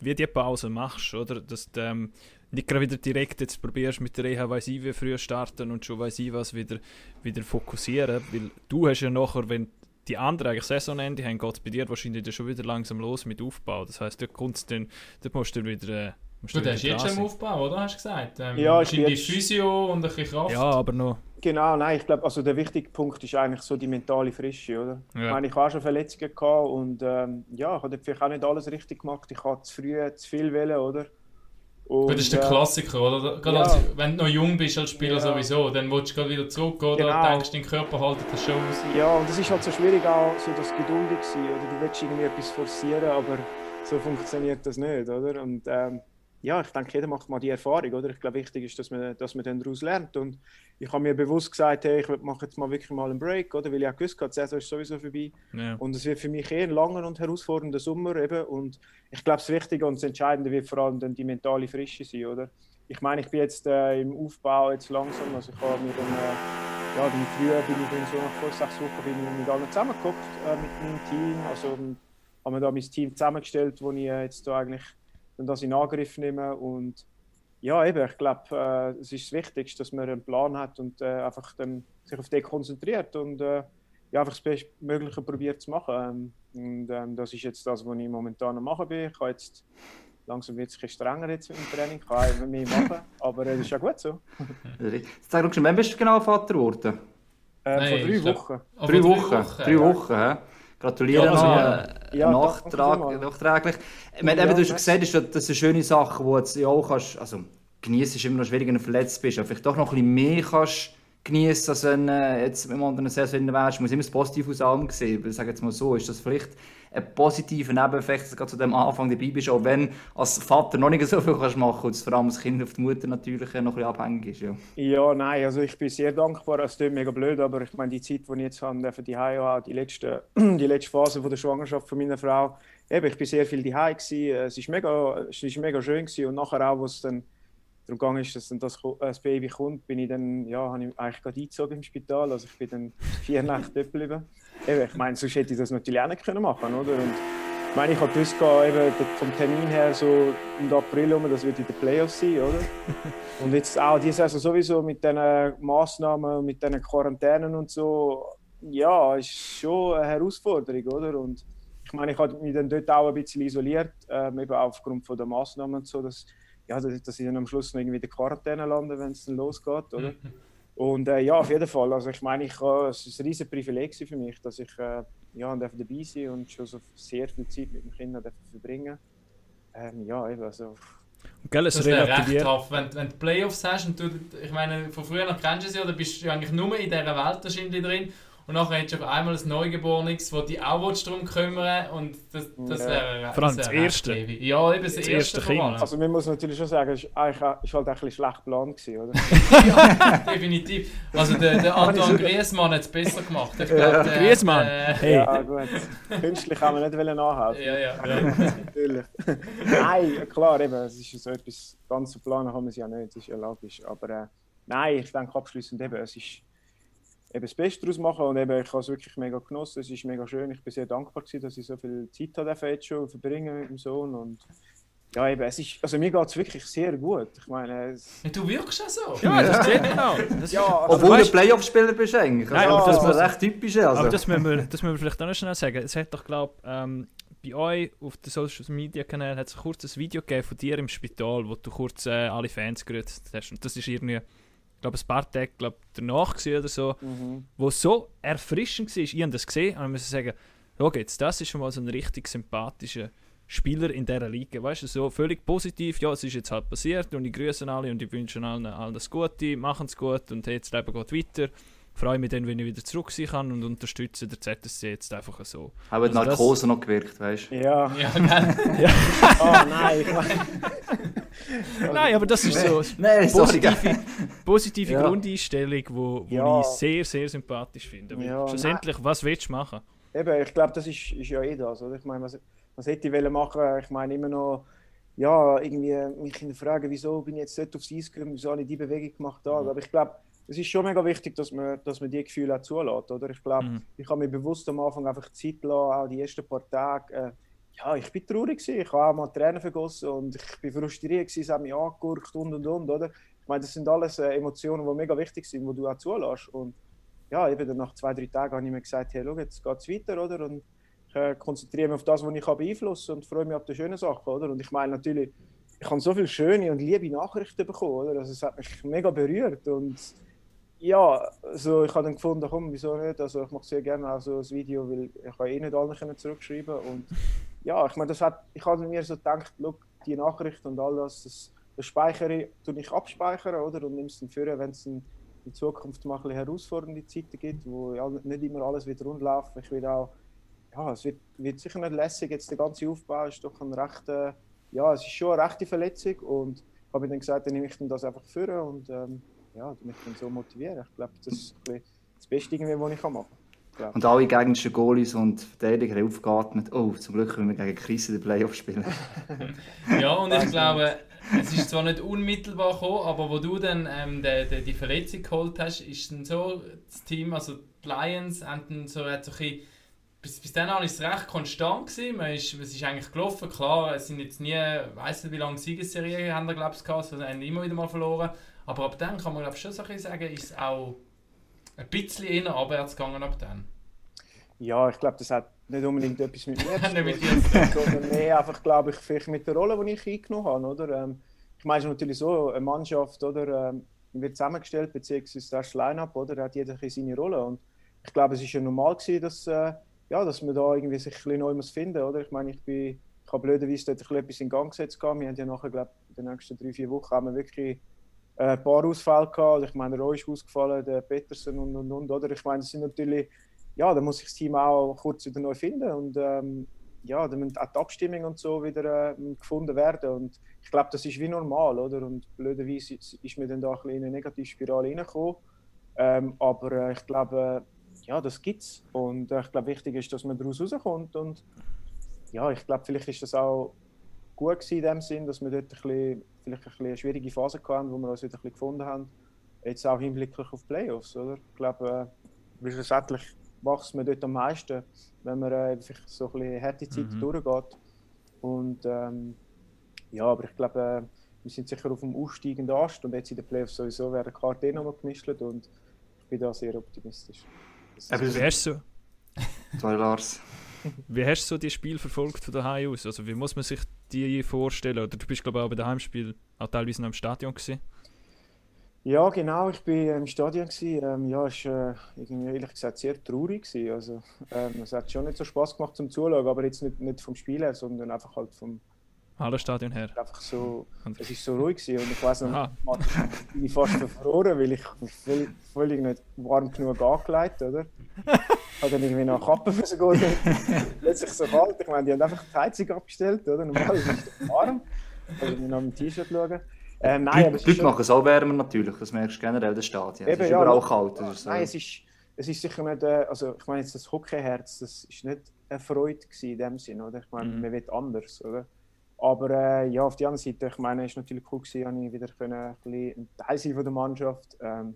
Speaker 3: du die Pause machst, oder? Dass du ähm, nicht gerade wieder direkt jetzt probierst mit der Reha, weiss ich, wie früh starten und schon weiss ich was wieder, wieder fokussieren, weil du hast ja nachher, wenn die anderen eigentlich Saisonende haben, geht es bei dir wahrscheinlich schon wieder langsam los mit Aufbau. Das heisst, dort, kommt's dann, dort musst du dann wieder... Äh,
Speaker 1: du, du hast jetzt schon im Aufbau, oder? Hast du gesagt? Ähm,
Speaker 5: ja,
Speaker 1: ich die Physio und ein bisschen Kraft.
Speaker 3: Ja, aber noch...
Speaker 5: Genau, nein, ich glaube, also der wichtige Punkt ist eigentlich so die mentale Frische, oder? Ja. Ich meine, ich habe schon Verletzungen gehabt und ähm, ja, ich habe vielleicht auch nicht alles richtig gemacht. Ich habe zu früh zu viel wählen, oder?
Speaker 1: Und, das ist der Klassiker, oder? Gerade ja. als, wenn du noch jung bist als Spieler ja. sowieso, dann willst du gerade wieder zurück, oder? Genau. Denkst, dein Körper haltet das schon aus.
Speaker 5: Ja, und es ist halt so schwierig auch, so das geduldig sein, oder? Du willst irgendwie etwas forcieren, aber so funktioniert das nicht, oder? Und ähm, ja, ich denke, jeder macht mal die Erfahrung, oder? Ich glaube, wichtig ist, dass man, dass man dann daraus lernt. Und ich habe mir bewusst gesagt, hey, ich mache jetzt mal wirklich mal einen Break, oder? Weil ich auch gewusst habe, die Saison ist sowieso vorbei. Ja. Und es wird für mich eher ein langer und herausfordernder Sommer eben. Und ich glaube, das Wichtige und das Entscheidende wird vor allem dann die mentale Frische sein, oder? Ich meine, ich bin jetzt äh, im Aufbau jetzt langsam, also ich habe mir dann, äh, ja, im Frühjahr bin ich dann so nach vor sechs Wochen bin ich mit allen zusammengeguckt, äh, mit meinem Team. Also haben wir da mein Team zusammengestellt, wo ich äh, jetzt da eigentlich dann das in Angriff nehmen und ja, eben, ich glaube, äh, es ist das Wichtigste, dass man einen Plan hat und äh, einfach dann sich auf den konzentriert und äh, ja, einfach das Bestmögliche probiert zu machen. Ähm, und ähm, das ist jetzt das, was ich momentan am machen bin. Ich jetzt langsam wird es ein strenger jetzt im Training, ich kann immer mehr machen, (laughs) aber das ist ja gut so.
Speaker 2: Sag doch schon, wann bist du genau Vater geworden?
Speaker 5: Äh, Nein, vor drei Wochen.
Speaker 2: Drei Wochen, drei Wochen, ja. Gratuliere ja, also, äh, ja, nachtrag, nachträglich. Ja, eben, du hast gesagt, das ist eine schöne Sache, wo du auch kannst, also genießen ist immer noch schwierig, wenn du verletzt bist, aber vielleicht doch noch ein bisschen mehr kannst genießen, als wenn äh, jetzt im anderen Saison wärst. Du musst immer das Positive aus allem sehen. Ich sage jetzt mal so, ist das vielleicht ein positiver Nebeneffekt, dass du gerade zu dem Anfang dabei bist, auch wenn als Vater noch nicht so viel kannst machen kannst, vor allem als Kind auf die Mutter natürlich noch ein bisschen abhängig ist. Ja,
Speaker 5: ja nein, also ich bin sehr dankbar, es klingt mega blöd, aber ich meine, die Zeit, die ich jetzt habe, für die Heim die letzte, (clears throat) die letzte Phase von der Schwangerschaft von meiner Frau, eben, ich bin sehr viel daheim Es ist mega, mega schön gewesen. und nachher auch, wo es dann darum gegangen ist, dass dann das, äh, das Baby kommt, bin ich dann, ja, habe ich eigentlich gerade eingezogen im Spital. Also ich bin dann vier (laughs) Nächte dort geblieben. Eben, ich meine, sonst hätte ich das natürlich auch nicht können machen oder? Und ich meine, ich habe gewusst, eben vom Termin her so im April um, das wird in den Playoffs sein, oder? (laughs) Und jetzt auch diese Saison sowieso mit diesen Massnahmen, mit diesen Quarantänen und so, ja, ist schon eine Herausforderung, oder? Und ich meine, ich habe mich dann dort auch ein bisschen isoliert, ähm, eben aufgrund von der Massnahmen und so, dass ja, dass, dass ich dann am Schluss noch irgendwie in der Quarantäne lande, wenn es dann losgeht, oder? (laughs) Und äh, ja, auf jeden Fall. Also ich meine, ich, äh, es ist ein riesiges Privileg für mich, dass ich äh, ja, dabei sein und schon so sehr viel Zeit mit den Kindern verbringen ähm, Ja, eben, also...
Speaker 1: Gell, es das wäre recht tough, wenn, wenn du Playoffs hast und du, ich meine, von früher noch kennst du sie, oder bist du eigentlich nur in dieser Welt wahrscheinlich drin und nachher hättest du auf einmal ein Neugeborenes, wo die auch darum kümmern und das, das
Speaker 5: Ja.
Speaker 1: wäre
Speaker 3: Vor allem
Speaker 1: das
Speaker 3: das Erste.
Speaker 1: heavy. Ja, eben das,
Speaker 3: Das
Speaker 1: erste,
Speaker 3: Kind.
Speaker 5: Also man muss natürlich schon sagen, es ist halt ein bisschen schlecht geplant gewesen, oder? (laughs)
Speaker 1: ja, definitiv. Also der, der Antoine Griezmann hat es besser gemacht. Ich glaub, der-
Speaker 3: Griezmann?
Speaker 1: Äh,
Speaker 3: Hey,
Speaker 5: Ja, gut. Künstlich kann man nicht wollen nachhelfen.
Speaker 1: ja, ja.
Speaker 5: Natürlich. (laughs) nein, klar, eben, es ist so etwas, ganz so planen kann man es ja nicht, das ist ja logisch. Aber äh, nein, ich denke abschließend eben, es ist eben das Beste daraus machen und eben, ich habe es wirklich mega genossen, es ist mega schön, ich bin sehr dankbar gewesen, dass ich so viel Zeit hatte jetzt schon verbringen mit dem Sohn und ja, eben, es ist, also mir geht es wirklich sehr gut. Ich meine, es,
Speaker 1: Du wirkst ja so. (laughs)
Speaker 3: ja, das sieht man auch. Das,
Speaker 5: ja, also,
Speaker 2: Obwohl du
Speaker 3: weißt-
Speaker 2: Playoff-Spieler bist eigentlich.
Speaker 3: Nein,
Speaker 2: also,
Speaker 3: aber das
Speaker 2: das
Speaker 3: muss-
Speaker 2: ist recht typisch. Also.
Speaker 3: Aber das müssen, wir, das müssen wir vielleicht auch noch schnell sagen. Es hat doch, glaube ähm, bei euch auf den Social Media Kanälen hat es kurz ein Video gegeben von dir im Spital, wo du kurz äh, alle Fans grüßt hast. Und das ist irgendwie, ich glaube, ein paar Tage glaub, danach oder so,
Speaker 5: mhm.
Speaker 3: wo so erfrischend war. Ich habe das gesehen und ich muss sagen, schau jetzt, das ist schon mal so ein richtig sympathischer Spieler in dieser Liga. Weißt du, so völlig positiv, ja, es ist jetzt halt passiert und ich grüße alle und ich wünsche allen alles Gute, machen es gut und hey, das Leben geht weiter. Freue mich dann, wenn ich wieder zurück sein kann und unterstütze der ZSC jetzt einfach so.
Speaker 2: Haben die
Speaker 3: also das-
Speaker 2: Narkose noch gewirkt, weißt du?
Speaker 5: ja,
Speaker 1: Ja, (laughs)
Speaker 5: oh nein, ich (laughs)
Speaker 3: Nein, aber das ist so (laughs)
Speaker 2: Nein, gell?
Speaker 3: positive, positive
Speaker 5: Ja.
Speaker 3: Grundeinstellung, wo, wo
Speaker 5: Ja.
Speaker 3: ich sehr, sehr sympathisch finde.
Speaker 5: Ja,
Speaker 3: schlussendlich, was willst du machen?
Speaker 5: Eben, ich glaube, das ist, ist ja eh das. Oder? Ich meine, was, was hätte ich machen? Ich meine, immer noch, ja, irgendwie mich hinterfragen, wieso bin ich jetzt dort aufs Eis gekommen, wieso habe ich die Bewegung gemacht da. Aber ich glaube, es ist schon mega wichtig, dass man, dass man die Gefühle auch zulässt. Oder? Ich glaube,
Speaker 3: Mhm.
Speaker 5: ich habe mir bewusst am Anfang einfach Zeit lassen, auch die ersten paar Tage. Äh, ja, ich bin traurig gewesen. Ich habe auch mal Tränen vergossen und ich bin frustriert gewesen, es hat mich angegurkt und und und, oder? Ich meine, das sind alles äh, Emotionen, die mega wichtig sind, die du auch zulässt. Und ja, eben dann nach zwei, drei Tagen habe ich mir gesagt, hey, schau, jetzt geht es weiter, oder? Und ich äh, konzentriere mich auf das, was ich beeinflussen kann und freue mich auf die schönen Sachen, oder? Und ich meine natürlich, ich habe so viele schöne und liebe Nachrichten bekommen, oder? Also es hat mich mega berührt und ja, also ich habe dann gefunden, komm, wieso nicht? Also ich mache sehr gerne auch so ein Video, weil ich eh nicht allen können zurückschreiben und ja, ich meine, das hat, ich habe mir so gedacht, look, die Nachricht und all das, das, das speichere ich, ich abspeichern, oder? Und nimm's dann für, wenn es in Zukunft mal ein bisschen herausfordernde Zeiten gibt, wo nicht immer alles wieder rund läuft. Ich will auch, ja, es wird, wird sicher nicht lässig, jetzt der ganze Aufbau ist doch ein rechter, ja, es ist schon eine rechte Verletzung und ich habe mir dann gesagt, dann nehme ich dann das einfach für und ähm, ja, du mich dann so motivieren. Ich glaube, das ist das Beste, irgendwie, was ich kann machen kann.
Speaker 2: Und alle gegnerischen Goalies und Verteidiger haben aufgeatmet. Oh, zum Glück können wir gegen Chris in den Playoffs spielen. (laughs)
Speaker 1: Ja, und ich glaube, es ist zwar nicht unmittelbar gekommen, aber wo du dann ähm, die, die, die Verletzung geholt hast, ist dann so das Team, also die Lions, haben so, hat so ein bisschen, bis, bis dann ist es recht konstant gewesen. Man ist, es ist eigentlich gelaufen, klar, es sind jetzt nie, ich weiß nicht wie lange Siegesserien haben wir glaube ich gehabt, also haben immer wieder mal verloren. Aber ab dann kann man glaube ich schon so ein bisschen sagen, ist es auch ein bisschen eher abwärts gegangen ab dann.
Speaker 5: Ja, ich glaube, das hat nicht unbedingt etwas mit mir (laughs) zu tun, sondern mehr einfach, glaube ich, vielleicht mit der Rolle, die ich eingenommen habe. Oder? Ähm, ich meine, es ist natürlich so, eine Mannschaft oder, ähm, wird zusammengestellt, beziehungsweise das Line-Up, oder? Da hat jeder seine Rolle. Und ich glaube, es ist ja normal gewesen, dass, äh, ja, dass man da irgendwie sich ein bisschen neu muss finden muss. Ich meine, ich, bin, ich habe blöderweise dort ein bisschen etwas in Gang gesetzt. Wir haben ja nachher, glaube ich, in den nächsten drei, vier Wochen haben wir wirklich ein paar Ausfälle gehabt. Ich meine, Roy ist ausgefallen, der Peterson und, und, und. Oder? Ich meine, das sind natürlich ja, da muss sich das Team auch kurz wieder neu finden und ähm, ja, da müssen auch die Abstimmung und so wieder äh, gefunden werden und ich glaube, das ist wie normal, oder? Und blöderweise ist, mir dann da ein bisschen in eine Negativspirale reingekommen, ähm, aber äh, ich glaube, äh, ja, das gibt's und äh, ich glaube, wichtig ist, dass man daraus rauskommt und ja, ich glaube, vielleicht ist das auch gut in dem Sinn, dass wir dort ein bisschen, vielleicht ein bisschen eine schwierige Phase hatten, wo wir uns wieder ein bisschen gefunden haben, jetzt auch hinblicklich auf die Playoffs, oder? Ich glaube, äh, schlussendlich wächst man dort am meisten, wenn man äh, vielleicht so ein bisschen harte Zeit
Speaker 3: Mhm.
Speaker 5: durchgeht. Und ähm, ja, aber ich glaube, äh, wir sind sicher auf dem aufsteigenden Ast und jetzt in den Playoffs sowieso werden Karten eh nochmal gemischt und ich bin da sehr optimistisch.
Speaker 2: Aber
Speaker 3: Wie hast du so,
Speaker 2: Sorry, Lars.
Speaker 3: wie hast du so die Spiel verfolgt von daheim aus? Also wie muss man sich die vorstellen? Oder du bist glaube ich auch bei dem Heimspiel auch teilweise noch im Stadion gewesen.
Speaker 5: Ja, genau, ich war im Stadion. Ähm, ja, es war äh, ehrlich gesagt sehr traurig. Gewesen. Also, ähm, es hat schon nicht so Spaß gemacht zum Zuschauen, aber jetzt nicht, nicht vom Spiel her, sondern einfach halt vom,
Speaker 3: Hallenstadion her.
Speaker 5: einfach so,
Speaker 3: Und-
Speaker 5: es ist so ruhig gewesen und ich weiß noch, man bin ich fast verfroren, weil ich mich völlig, völlig nicht warm genug angelegt, oder? Ich habe dann irgendwie noch eine Kappe müssen gehen, plötzlich so kalt. Ich meine, die haben einfach die Heizung abgestellt, oder? Normalerweise ist es warm. Also ich nach dem T-Shirt schauen. Ähm, nein,
Speaker 2: Die
Speaker 5: aber
Speaker 2: Leute, machen es auch wärmer natürlich, das merkst du generell in den Stadien. Es
Speaker 5: Eben,
Speaker 2: ist
Speaker 5: ja,
Speaker 2: überall kalt. So.
Speaker 5: Nein, es ist, es ist sicher nicht, äh, also ich meine jetzt das Hockeyherz, das ist nicht eine Freude gewesen in dem Sinn, oder? Ich meine,
Speaker 3: Mhm.
Speaker 5: man will anders, oder? Aber äh, ja, auf der anderen Seite, ich meine, es ist natürlich cool gewesen, habe ich wieder können, ein, Teil sein von der Mannschaft. Ähm,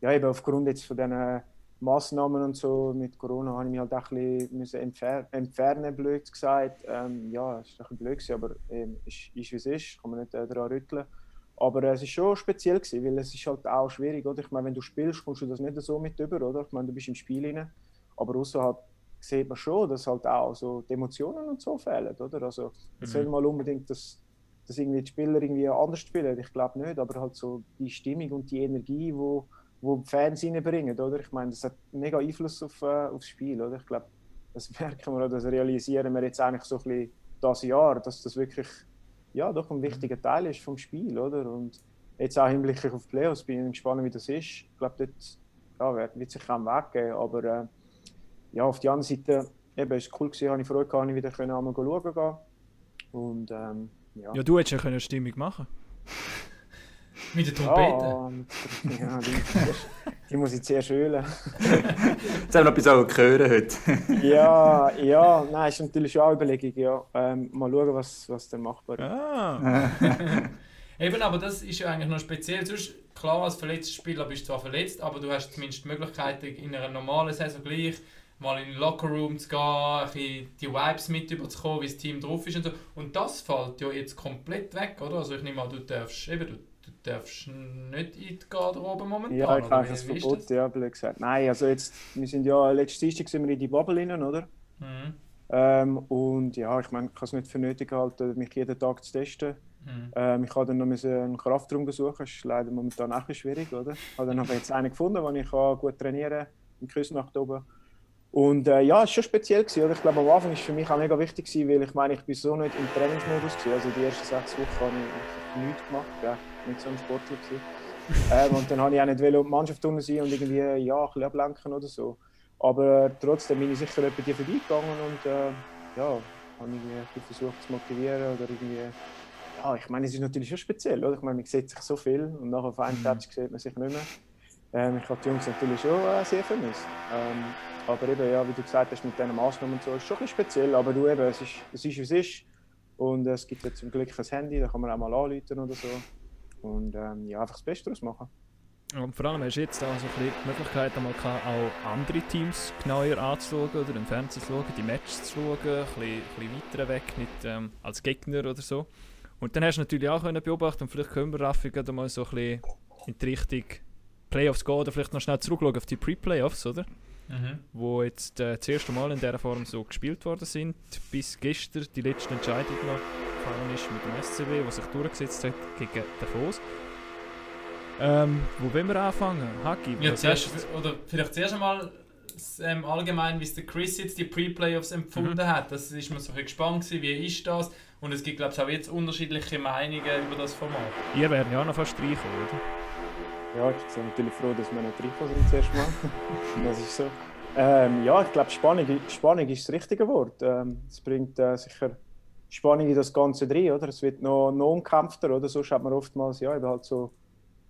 Speaker 5: ja, eben aufgrund jetzt von diesen Massnahmen und so mit Corona habe ich mich halt auch ein bisschen entfer entfernen, blöd gesagt. Ähm, ja, es ist ein bisschen blöd gewesen, aber ähm, ist, ist wie es ist, kann man nicht äh, daran rütteln. Aber äh, es ist schon speziell gewesen, weil es ist halt auch schwierig, oder? Ich meine, wenn du spielst, kommst du das nicht so mit über, oder? Ich meine, du bist im Spiel rein, aber außerhalb sieht man schon, dass halt auch so die Emotionen und so fehlen, oder? Also, es soll mal unbedingt, dass, dass irgendwie die Spieler irgendwie anders spielen, ich glaube nicht, aber halt so die Stimmung und die Energie, wo, wo die Fans reinbringen, oder? Ich meine, das hat mega Einfluss auf, äh, aufs Spiel, oder? Ich glaube, das (laughs) merken wir, oder das realisieren wir jetzt eigentlich so ein bisschen das Jahr, dass das wirklich ja, doch ein wichtiger Teil ist vom Spiel, oder? Und jetzt auch hinblicklich auf die Playoffs bin ich gespannt, wie das ist. Ich glaube, dort ja, wird sich auch einen Weg geben, aber äh, ja, auf der anderen Seite, eben, es war cool gewesen, habe ich Freude gehabt, ich wieder können einmal schauen gehen. Und ähm, ja.
Speaker 3: Ja, du hättest ja können Stimmung machen (laughs)
Speaker 1: Mit der Trompete.
Speaker 5: Ja, mit- ja, die, die muss ich zuerst ölen.
Speaker 2: Jetzt haben wir noch etwas auch hören heute. (laughs)
Speaker 5: Ja, ja, nein, ist natürlich schon auch eine Überlegung, ja. Ähm, mal schauen, was, was dann machbar ist.
Speaker 3: Ah, (laughs)
Speaker 1: Eben, aber das ist ja eigentlich noch speziell. Sonst, klar, als verletzter Spieler bist du zwar verletzt, aber du hast zumindest die Möglichkeit, in einer normalen Saison gleich mal in den Lockerroom zu gehen, ein bisschen die Vibes mit überzukommen, wie das Team drauf ist und so. Und das fällt ja jetzt komplett weg, oder? Also ich nehme an, du darfst, eben, du, du darfst nicht in die Garderobe momentan,
Speaker 5: Ja, ich habe das Verbot, ja, blöd gesagt. Nein, also jetzt, wir sind ja, letztes Dienstag sind wir in die Bubble rein, oder?
Speaker 1: Mhm.
Speaker 5: Ähm, und ja, ich meine, ich kann es nicht für nötig halten, mich jeden Tag zu testen.
Speaker 1: Mhm.
Speaker 5: Ähm, ich habe dann noch einen Kraftraum besuchen, das ist leider momentan auch schwierig, oder? Ich habe dann aber jetzt einen gefunden, wo ich gut trainieren kann, in Küsnacht oben. Und äh, ja, es war schon speziell. Gewesen, oder? Ich glaube, am Anfang war es für mich auch mega wichtig, gewesen, weil ich meine, ich bin so nicht im Trainingsmodus. Gewesen. Also die ersten sechs Wochen habe ich nichts gemacht, ja, nicht so ein Sportler. Gewesen. (laughs) ähm, und dann habe ich auch nicht die Mannschaft unten sein und irgendwie ja, ein bisschen ablenken oder so. Aber äh, trotzdem bin ich sicher etwa die vorbeigegangen und äh, ja, habe ich versucht zu motivieren oder irgendwie ja, ich meine, es ist natürlich schon speziell, oder? Ich meine, man sieht sich so viel und nachher auf einem Tag sieht man sich nicht mehr. Ähm, ich habe die Jungs natürlich schon äh, sehr vermisst. Ähm, aber eben, ja, wie du gesagt hast, mit diesen Maßnahmen und so, ist schon ein bisschen speziell. Aber du eben, es ist, es ist wie es ist. Und es gibt ja zum Glück ein Handy, da kann man auch mal anrufen oder so. Und ähm, ja, einfach das Beste daraus machen.
Speaker 3: und vor allem hast du jetzt auch so ein bisschen die Möglichkeit, auch andere Teams genauer anzuschauen oder im Fernsehen zu schauen, die Matches zu schauen, ein bisschen, ein bisschen weiter weg, nicht ähm, als Gegner oder so. Und dann hast du natürlich auch können beobachten und vielleicht können wir Raffi gerade mal so ein bisschen in die Richtung Playoffs gehen oder vielleicht noch schnell zurückschauen auf die Pre-Playoffs, oder?
Speaker 1: Mhm.
Speaker 3: wo jetzt äh, das erste Mal in dieser Form so gespielt worden sind, bis gestern die letzte Entscheidung noch gefallen ist mit dem SCW, was sich durchgesetzt hat gegen Davos. Ähm, wo wollen wir anfangen? Haki,
Speaker 1: Ja, zuerst, oder vielleicht zuerst einmal ähm, allgemein, wie es der Chris jetzt die Pre-Playoffs empfunden
Speaker 3: Mhm.
Speaker 1: hat. Das ist man so ein gespannt gewesen, wie ist das? Und es gibt, glaube ich, auch jetzt unterschiedliche Meinungen über das Format.
Speaker 3: Ihr werden ja auch noch fast reinkommen, oder?
Speaker 5: Ja, ich bin natürlich froh, dass wir nicht reingekommen sind zuerst mal. (laughs) das ist so. Ähm, ja, ich glaube, Spannung, Spannung ist das richtige Wort. Ähm, es bringt äh, sicher Spannung in das Ganze drin, oder? Es wird noch, noch umkämpfter, oder? Sonst hat man oftmals, ja, eben halt so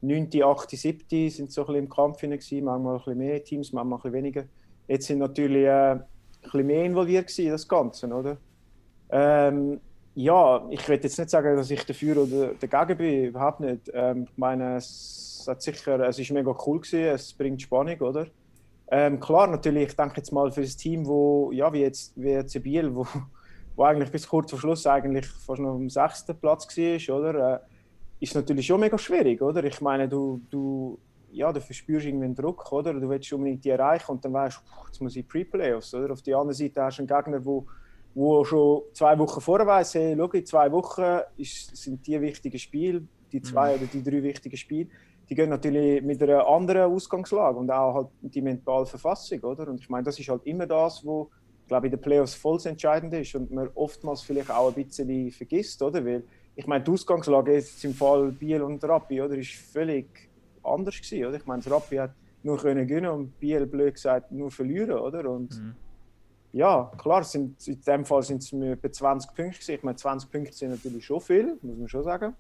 Speaker 5: 9., 8., 7. sind so ein bisschen im Kampf gewesen, manchmal ein bisschen mehr Teams, manchmal ein bisschen weniger. Jetzt sind natürlich äh, ein bisschen mehr involviert gewesen das Ganze, oder? Ähm, ja, ich will jetzt nicht sagen, dass ich dafür oder dagegen bin, überhaupt nicht. Ähm, ich meine, es, hat sicher, es ist mega cool gewesen, es bringt Spannung, oder? Ähm, klar, natürlich, ich denke jetzt mal für das Team, wo, ja, wie jetzt, wie jetzt Biel, wo, wo eigentlich bis kurz vor Schluss eigentlich fast noch am sechsten Platz war, oder? Äh, ist natürlich schon mega schwierig, oder? Ich meine, du, du, ja, du verspürst irgendwie einen Druck, oder? Du willst unbedingt die erreichen und dann weißt du, jetzt muss ich Pre-Playoffs, oder? Auf der anderen Seite hast du einen Gegner, wo, wo schon zwei Wochen vorher weiss, hey, schau, in zwei Wochen ist, sind die wichtigen Spiele, die zwei oder die drei wichtigen Spiele, die gehen natürlich mit einer anderen Ausgangslage und auch halt die mentale Verfassung, oder? Und ich meine, das ist halt immer das, wo, glaube in den Playoffs voll das Entscheidende ist und man oftmals vielleicht auch ein bisschen vergisst, oder? Weil, ich meine, die Ausgangslage jetzt im Fall Biel und Rappi, oder, ist völlig anders gewesen, oder? Ich meine, Rappi hat nur können gewinnen und Biel, blöd gesagt, nur verlieren, oder? Und
Speaker 3: Mhm.
Speaker 5: Ja, klar, sind, in dem Fall sind es etwa 20 Punkte gewesen. Ich meine, 20 Punkte sind natürlich schon viel, muss man schon sagen.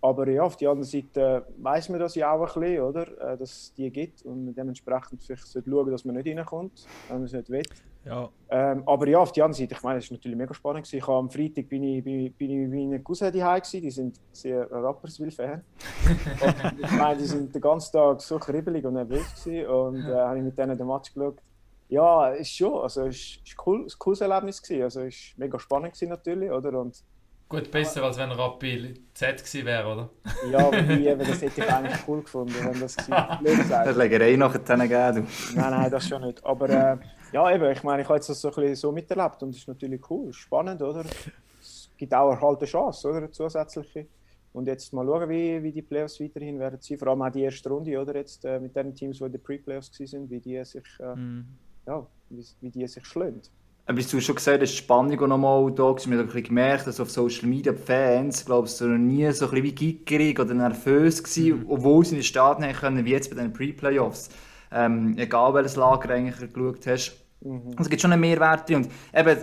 Speaker 5: Aber ja, auf der anderen Seite weiß man das ja auch ein bisschen, oder? Äh, Dass es die gibt und dementsprechend vielleicht sollte schauen, dass man nicht reinkommt, wenn man es nicht will.
Speaker 3: Ja,
Speaker 5: Ähm, aber ja, auf der anderen Seite, ich meine, es war natürlich mega spannend. Gewesen. Ich am Freitag bin ich, bin, ich- bin ich mit meinen Cousins gewesen. Die sind sehr Rapperswil-Fan. (laughs) Ich meine, die sind den ganzen Tag so kribbelig und nervös gewesen. Und äh, habe ich mit denen den Match geschaut. Ja, ist schon, also es ist, ist cool, ein cooles Erlebnis gewesen. Also es ist mega spannend gewesen natürlich, oder? Und
Speaker 1: Gut, besser als wenn Rappi Z gewesen wäre, oder?
Speaker 5: ja, eben, das hätte ich eigentlich cool gefunden, wenn das gewesen wäre.
Speaker 2: Das Legerei nachher gegeben, du.
Speaker 5: Nein, nein, das schon nicht. Aber äh, ja, eben, ich meine, ich habe jetzt das so, ein bisschen so miterlebt und es ist natürlich cool, spannend, oder? Es gibt auch halt eine Chance, oder? Eine zusätzliche. Und jetzt mal schauen, wie, wie die Playoffs weiterhin werden sein. Vor allem auch die erste Runde, oder? Jetzt äh, mit den Teams, die in den Pre-Playoffs waren, wie die sich, äh,
Speaker 3: mhm.
Speaker 5: Ja, wie, wie die sich schlagen.
Speaker 2: Aber du hast schon gesagt, dass die Spannung auch nochmal da ein bisschen gemerkt, dass auf Social Media die Fans, glaube ich, so noch nie so ein bisschen wie gickerig oder nervös waren, obwohl sie in den Staaten haben können, wie jetzt bei den Pre-Playoffs. Ähm, egal welches Lager eigentlich du geschaut hast. Also, es gibt schon einen Mehrwert drin. Und eben,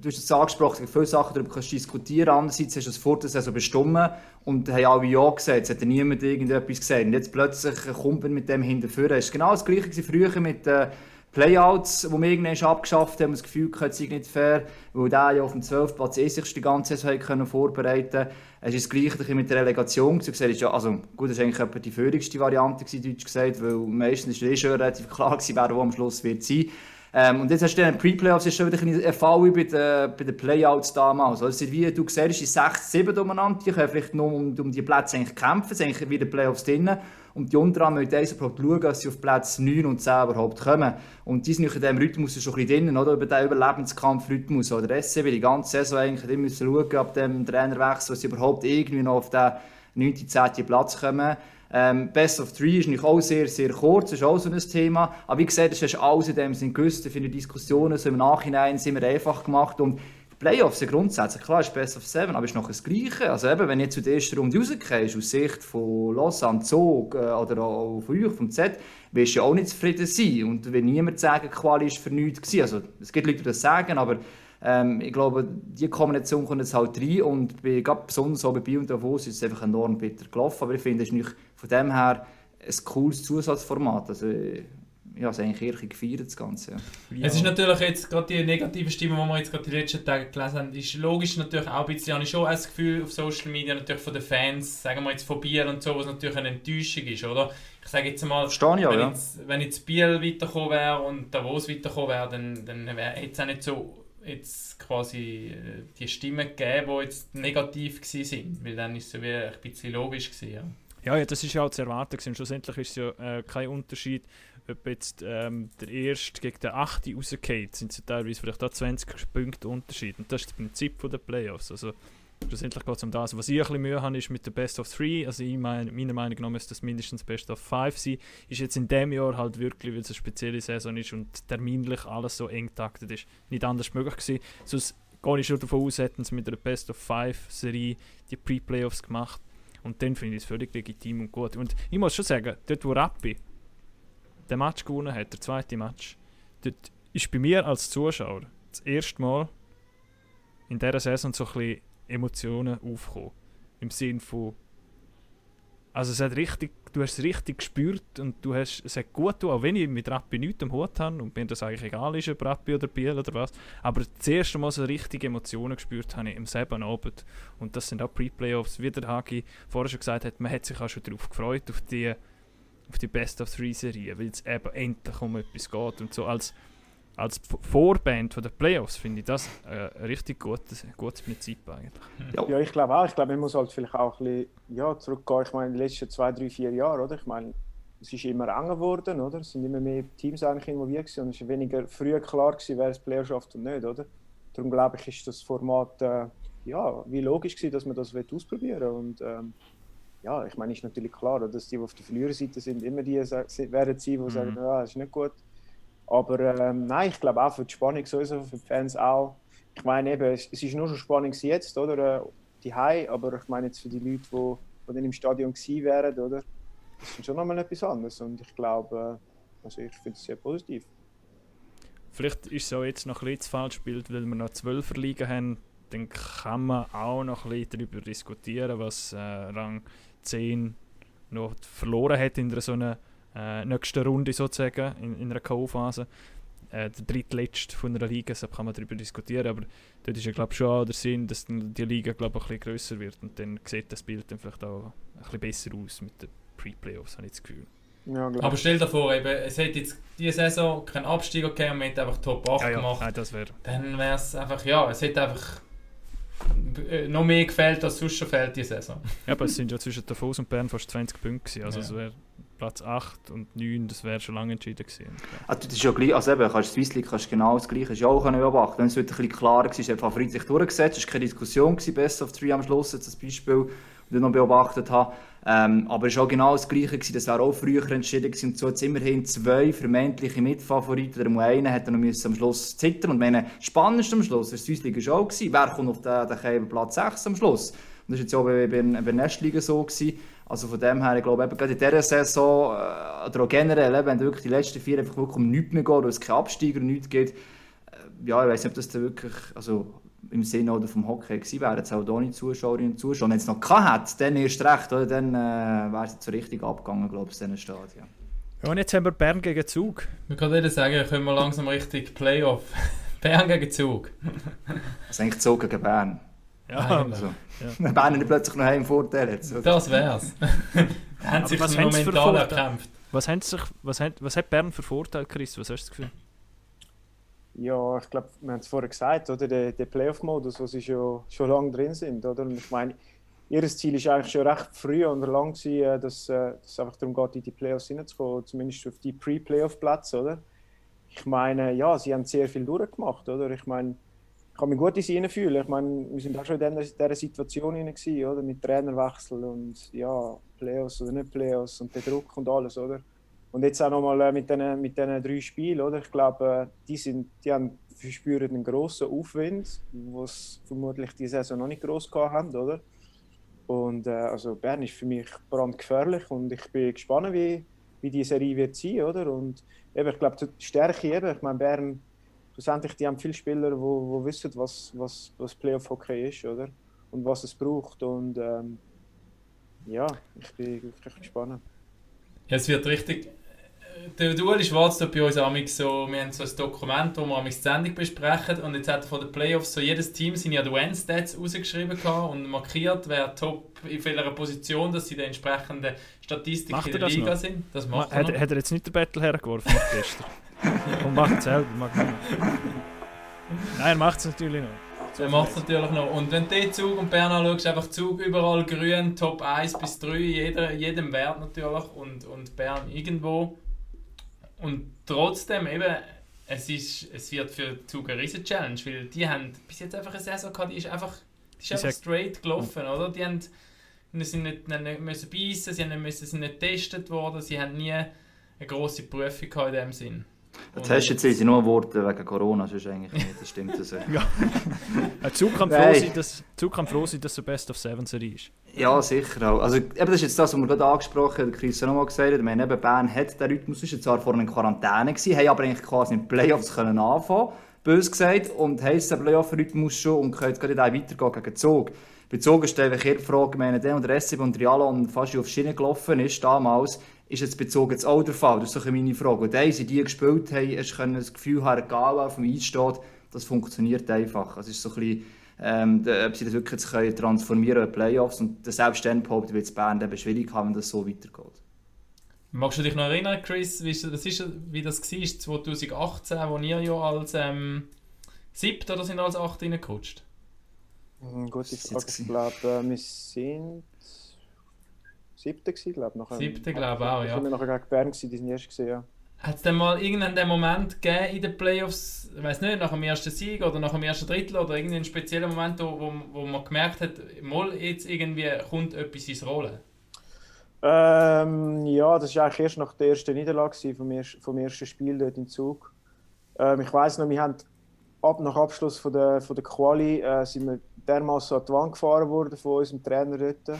Speaker 2: du hast es angesprochen, es gibt viele Sachen, darüber kannst du diskutieren. Andererseits hast du das vor der Saison bestimmt und haben alle Ja gesagt. Es hat ja niemand irgendetwas gesagt. Und jetzt plötzlich kommt man mit dem hinterher. Es war genau das Gleiche gewesen früher mit äh, Playouts, wo wir irgendwann abgeschafft haben, das Gefühl es sei nicht fair, weil der ja auf dem 12. Platz eh sich die ganze Saison können vorbereiten Es ist das Gleiche mit der Relegation. Du gesagt, ja, also, gut, das war eigentlich die führigste Variante, gewesen, deutsch gesagt, weil meistens ist eh schon relativ klar gewesen, wer wo am Schluss wird sein. Ähm, und jetzt hast du dann Pre-Playoffs, ist schon wieder ein Fall bei den, bei den Playouts damals. Also, sind wie du siehst, die 6, 7 umeinander, die können vielleicht nur um, um die Plätze eigentlich kämpfen, sind eigentlich wieder Playoffs drin. Und die unteren müssen eins überhaupt schauen, dass sie auf Platz 9 und 10 überhaupt kommen. Und die sind in diesem Rhythmus schon ein bisschen drin, oder? Über den Überlebenskampfrhythmus. Der SCB die ganze Saison eigentlich die müssen schauen, ab dem Trainerwechsel, dass sie überhaupt irgendwie noch auf den 9., 10. Platz kommen. Ähm, Best of Three ist natürlich auch sehr, sehr kurz, ist auch so ein Thema. Aber wie gesagt, das ist alles in dem Sinn gewusst, für die Diskussionen so im Nachhinein sind wir einfach gemacht. Und die Playoffs sind grundsätzlich, klar, ist Best of Seven, aber ist noch das Gleiche. Also eben, wenn du zu der ersten Runde rausgehst, aus Sicht von Lausanne, Zug äh, oder auch von euch, vom Z, wirst du auch nicht zufrieden sein. Und wenn niemand sagen, Quali ist für nichts gewesen. Also es gibt Leute, die das sagen, aber ähm, ich glaube, die Kombination kommt jetzt halt rein und bei, besonders auch bei Biel und Davos ist es einfach enorm bitter gelaufen. Aber ich finde, es ist von dem her ein cooles Zusatzformat. Also, habe es eigentlich eher gefeiert, das Ganze. Ja.
Speaker 1: Es ist natürlich jetzt gerade die negative Stimme, die wir jetzt gerade die letzten Tage gelesen haben, ist logisch natürlich auch ein bisschen, habe ich schon ein Gefühl auf Social Media natürlich von den Fans, sagen wir jetzt von Biel und so, was natürlich eine Enttäuschung ist, oder? Ich sage jetzt mal,
Speaker 2: Verstehe
Speaker 1: wenn,
Speaker 2: ja.
Speaker 1: jetzt, wenn jetzt Biel weitergekommen wäre und Davos weitergekommen wäre, dann, dann wäre jetzt auch nicht so jetzt quasi äh, die Stimmen gegeben, die jetzt negativ gewesen sind, weil dann ist es so wie ein bisschen logisch gewesen, ja.
Speaker 3: Ja, ja, das ist ja auch zu erwarten gewesen. Schlussendlich ist es ja äh, kein Unterschied, ob jetzt ähm, der Erste gegen den Achte rausgeht, sind ja teilweise vielleicht auch 20 Punkte Unterschied. Und das ist das Prinzip der Playoffs. Also schlussendlich geht es um das. Was ich ein bisschen Mühe habe, ist mit der Best of Three. Also ich meine, meiner Meinung nach müsste das mindestens Best of Five sein. Ist jetzt in dem Jahr halt wirklich, weil es eine spezielle Saison ist und terminlich alles so eng taktet ist, nicht anders möglich gewesen. Sonst gehe ich schon davon aus, hätten sie mit einer Best of Five Serie die Pre-Playoffs gemacht. Und dann finde ich es völlig legitim und gut. Und ich muss schon sagen, dort wo Rappi den Match gewonnen hat, der zweite Match, dort ist bei mir als Zuschauer das erste Mal in dieser Saison so ein bisschen Emotionen aufgekommen. Im Sinn von also es hat richtig, du hast es richtig gespürt und du hast, es hat gut getan, auch wenn ich mit Rappi nichts am Hut habe und mir das eigentlich egal ist, ob Rappi oder Biel oder was, aber das erste Mal so richtige Emotionen gespürt habe ich im selben Abend. Und das sind auch Pre-Playoffs, wie der Hagi vorher schon gesagt hat, man hat sich auch schon darauf gefreut, auf die, auf die Best of Three Serie, weil es eben endlich um etwas geht und so als als Vorband von den Playoffs finde ich das äh, ein richtig gutes, gutes Prinzip eigentlich.
Speaker 5: Ja, ich glaube auch. Ich glaube, man muss halt vielleicht auch ein bisschen ja, zurückgehen. Ich meine, in den letzten zwei, drei, vier Jahren, oder? Ich meine, es ist immer enger geworden, oder? Es sind immer mehr Teams eigentlich involviert gewesen und es ist weniger früh klar gewesen, wer es Player schafft und nicht, oder? Darum glaube ich, ist das Format äh, ja, wie logisch gewesen, dass man das ausprobieren will. Und ähm, ja, ich meine, ist natürlich klar, dass die, die auf der Verliererseite sind, immer die werden sein, die sagen, ja, das ist nicht gut. Aber ähm, nein, ich glaube auch für die Spannung sowieso, für die Fans auch. Ich meine eben, es, es ist nur schon Spannung jetzt, oder? Äh, die High, aber ich meine jetzt für die Leute, die, die dann im Stadion gewesen wären, oder? Das ist schon nochmal etwas anderes. Und ich glaube, äh, also ich finde es sehr positiv.
Speaker 3: Vielleicht ist es auch jetzt noch ein bisschen zu falsch gespielt, weil wir noch zwölf Ligen haben. Dann kann man auch noch ein bisschen darüber diskutieren, was äh, Rang 10 noch verloren hat in so einer äh, nächsten Runde sozusagen, in, in einer K.O.-Phase. Äh, der drittletzte von einer Liga, deshalb kann man darüber diskutieren, aber dort ist ja glaube schon auch der Sinn, dass die Liga glaube ein bisschen grösser wird und dann sieht das Bild dann vielleicht auch ein bisschen besser aus mit den Pre-Playoffs, habe ich das Gefühl.
Speaker 5: Ja.
Speaker 1: Aber stell dir vor, eben, es hätte jetzt diese Saison keinen Abstieg gegeben und man hätte einfach Top 8
Speaker 3: Ja, ja,
Speaker 1: gemacht.
Speaker 3: nein, das wäre...
Speaker 1: Dann wäre es einfach, ja, es hätte einfach noch mehr gefällt, als sonst schon fehlt diese Saison.
Speaker 3: Ja, aber es sind ja zwischen Davos und Bern fast 20 Punkte gewesen. Also
Speaker 1: Ja.
Speaker 3: es wäre Platz 8 und 9, das wäre schon lange entschieden gewesen.
Speaker 2: Also, das ist ja gleich, also eben, kannst Swiss League kannst genau das Gleiche auch beobachten. Wenn es wieder ein bisschen klarer war, hat der Favorit sich durchgesetzt, es war keine Diskussion, gewesen, Best of Three am Schluss, jetzt das Beispiel, das ich noch beobachtet habe. Ähm, aber es war auch genau das Gleiche, gewesen, das wäre auch früher entschieden gewesen. Und so hat es immerhin zwei vermeintliche Mitfavoriten, der einer hätte noch am Schluss zittern und meine, spannendst am Schluss, der Swiss League auch gewesen, wer kommt auf den, den Käfer Platz 6 am Schluss. Und das war jetzt auch bei, bei, bei der Nestliga so. Gewesen. Also von dem her, ich glaube, eben gerade in dieser Saison, äh, oder auch generell, wenn wirklich die letzten vier einfach wirklich um nichts mehr geht, weil es keinen Absteiger und nichts gibt, äh, ja, ich weiß nicht, ob das dann wirklich, also im Sinne oder vom Hockey gewesen wäre, jetzt auch ohne Zuschauerinnen und Zuschauer. Wenn es noch hätte, dann erst recht, oder? dann äh, wäre es jetzt so richtig abgegangen, glaube ich, in diesen Stadien.
Speaker 3: Ja, und jetzt haben wir Bern gegen Zug.
Speaker 1: Ich kann dir sagen, können wir langsam richtig Playoff. (laughs) Bern gegen Zug.
Speaker 2: Also eigentlich Zug gegen Bern.
Speaker 3: Ja.
Speaker 2: Also,
Speaker 3: Ja. (laughs)
Speaker 2: Bern hat plötzlich noch einen Vorteil jetzt. oder?
Speaker 1: Das wär's. (laughs) haben sich
Speaker 3: Vorteile?
Speaker 1: erkämpft.
Speaker 3: was, haben sich, was, hat, was hat Bern für Vorteile, Chris? Was hast du das Gefühl?
Speaker 5: Ja, ich glaube, wir haben es vorher gesagt, oder? Der, der Playoff-Modus, wo sie schon, schon lange drin sind, oder? Und ich meine, ihr Ziel ist eigentlich schon recht früh und lang gewesen, äh, dass äh, dass es einfach darum geht, in die Playoffs hineinzukommen, zumindest auf die Pre-Playoff-Plätze, oder? Ich meine, ja, sie haben sehr viel durchgemacht, oder? Ich meine, ich kann mich gut in sie hineinfühlen. Ich meine, wir sind auch schon in dieser, Situation hinein gewesen, oder? Mit Trainerwechsel und ja, Playoffs oder nicht Playoffs und der Druck und alles, oder? Und jetzt auch nochmal äh, mit diesen mit diesen drei Spielen, oder? Ich glaube, äh, die, sind, die haben, verspüren einen grossen Aufwind, was vermutlich die Saison noch nicht gross haben, oder? Und äh, also Bern ist für mich brandgefährlich und ich bin gespannt, wie, wie die Serie wird sein, oder? Und eben, ich glaube, die Stärke eben, ich meine, Bern, schlussendlich, die haben viele Spieler, die wo, wo wissen, was, was, was Playoff-Hockey ist, oder? Und was es braucht. Und ähm, ja, ich bin wirklich gespannt.
Speaker 1: Ja, es wird richtig. Der Duel Schwarz tut bei uns amig so, wir haben so ein Dokument, wo wir die Sendung besprechen und jetzt hat er von den Playoffs so jedes Team seine Advanced-Stats rausgeschrieben und markiert, wer top in welcher Position, dass sie der entsprechenden Statistik
Speaker 3: Macht
Speaker 1: in
Speaker 3: er
Speaker 1: der Liga
Speaker 3: noch?
Speaker 1: sind. Das
Speaker 3: Ma
Speaker 1: macht er
Speaker 3: hat,
Speaker 1: noch.
Speaker 3: hat er jetzt nicht den Battle hergeworfen gestern? (laughs) Und macht es selber. Macht Nein, er macht es natürlich noch.
Speaker 1: Der macht es natürlich noch. Und wenn du den Zug und Bern anschaust, einfach Zug überall grün, Top 1 bis 3, jeder, jedem Wert natürlich und, und Bern irgendwo. Und trotzdem eben, es, ist, es wird für Zug eine riesen Challenge, weil die haben bis jetzt einfach eine Saison gehabt, die ist einfach, die ist einfach straight gelaufen, oder? Die haben, die sind nicht, nicht müssen beißen, sie haben nicht müssen, sind nicht getestet worden, sie haben nie eine grosse Prüfung in dem Sinn. Und
Speaker 2: Getestet sind sie nur Worte wegen Corona, sonst eigentlich nicht, das stimmt das. (laughs)
Speaker 3: Ein Zug kann froh sein, dass, Zug kann froh sein, dass es eine Best of Seven Serie ist.
Speaker 2: Ja, sicher auch. Also, eben, das ist jetzt das, was wir gerade angesprochen haben, Chris hat nochmal gesagt hat. Meine, eben Bern hat den Rhythmus, ist zwar vorhin in Quarantäne gewesen, haben aber eigentlich quasi in den Playoffs können anfangen, bös gesagt, und haben jetzt den Playoff-Rhythmus schon und können jetzt gerade in den weitergehen gegen Zug. Bei Zug ist die Frage, ich meine, der, und der SCB und Rialon fast auf Schiene gelaufen ist damals, ist jetzt jetzt auch der Fall? Das ist so meine Frage. Und die, die gespielt haben, erst können das Gefühl haben, egal auf dem Eis steht, das funktioniert einfach. Also, es ist so ein bisschen, ähm, de- ob sie das wirklich jetzt können transformieren in Playoffs und selbst dann behauptet wird es Bern eben schwierig haben, wenn das so weitergeht.
Speaker 1: Magst du dich noch erinnern, Chris, wie, das ist, wie das war 2018, wo ihr ja als ähm, Siebt oder sind als Acht reingerutscht?
Speaker 5: Mhm, Gute Frage. Ich glaube, äh, wir sind siebte glaube ich.
Speaker 1: Siebte, glaube ich auch, ja.
Speaker 5: Sind wir nachher gegen Bern gewesen, die sind erst gesehen, ja.
Speaker 1: Hat es denn mal irgendeinen Moment gegeben in den Playoffs, ich weiß nicht, nach dem ersten Sieg oder nach dem ersten Drittel oder irgendeinen speziellen Moment, wo, wo, man gemerkt hat, mal jetzt irgendwie kommt etwas ins Rollen?
Speaker 5: Ähm, ja, das war eigentlich erst nach der ersten Niederlage vom, ersten, vom ersten Spiel dort im Zug. Ähm, ich weiß noch, wir haben ab, nach Abschluss von der, von der Quali äh, sind wir dermaßen an die Wand gefahren worden von unserem Trainer dort.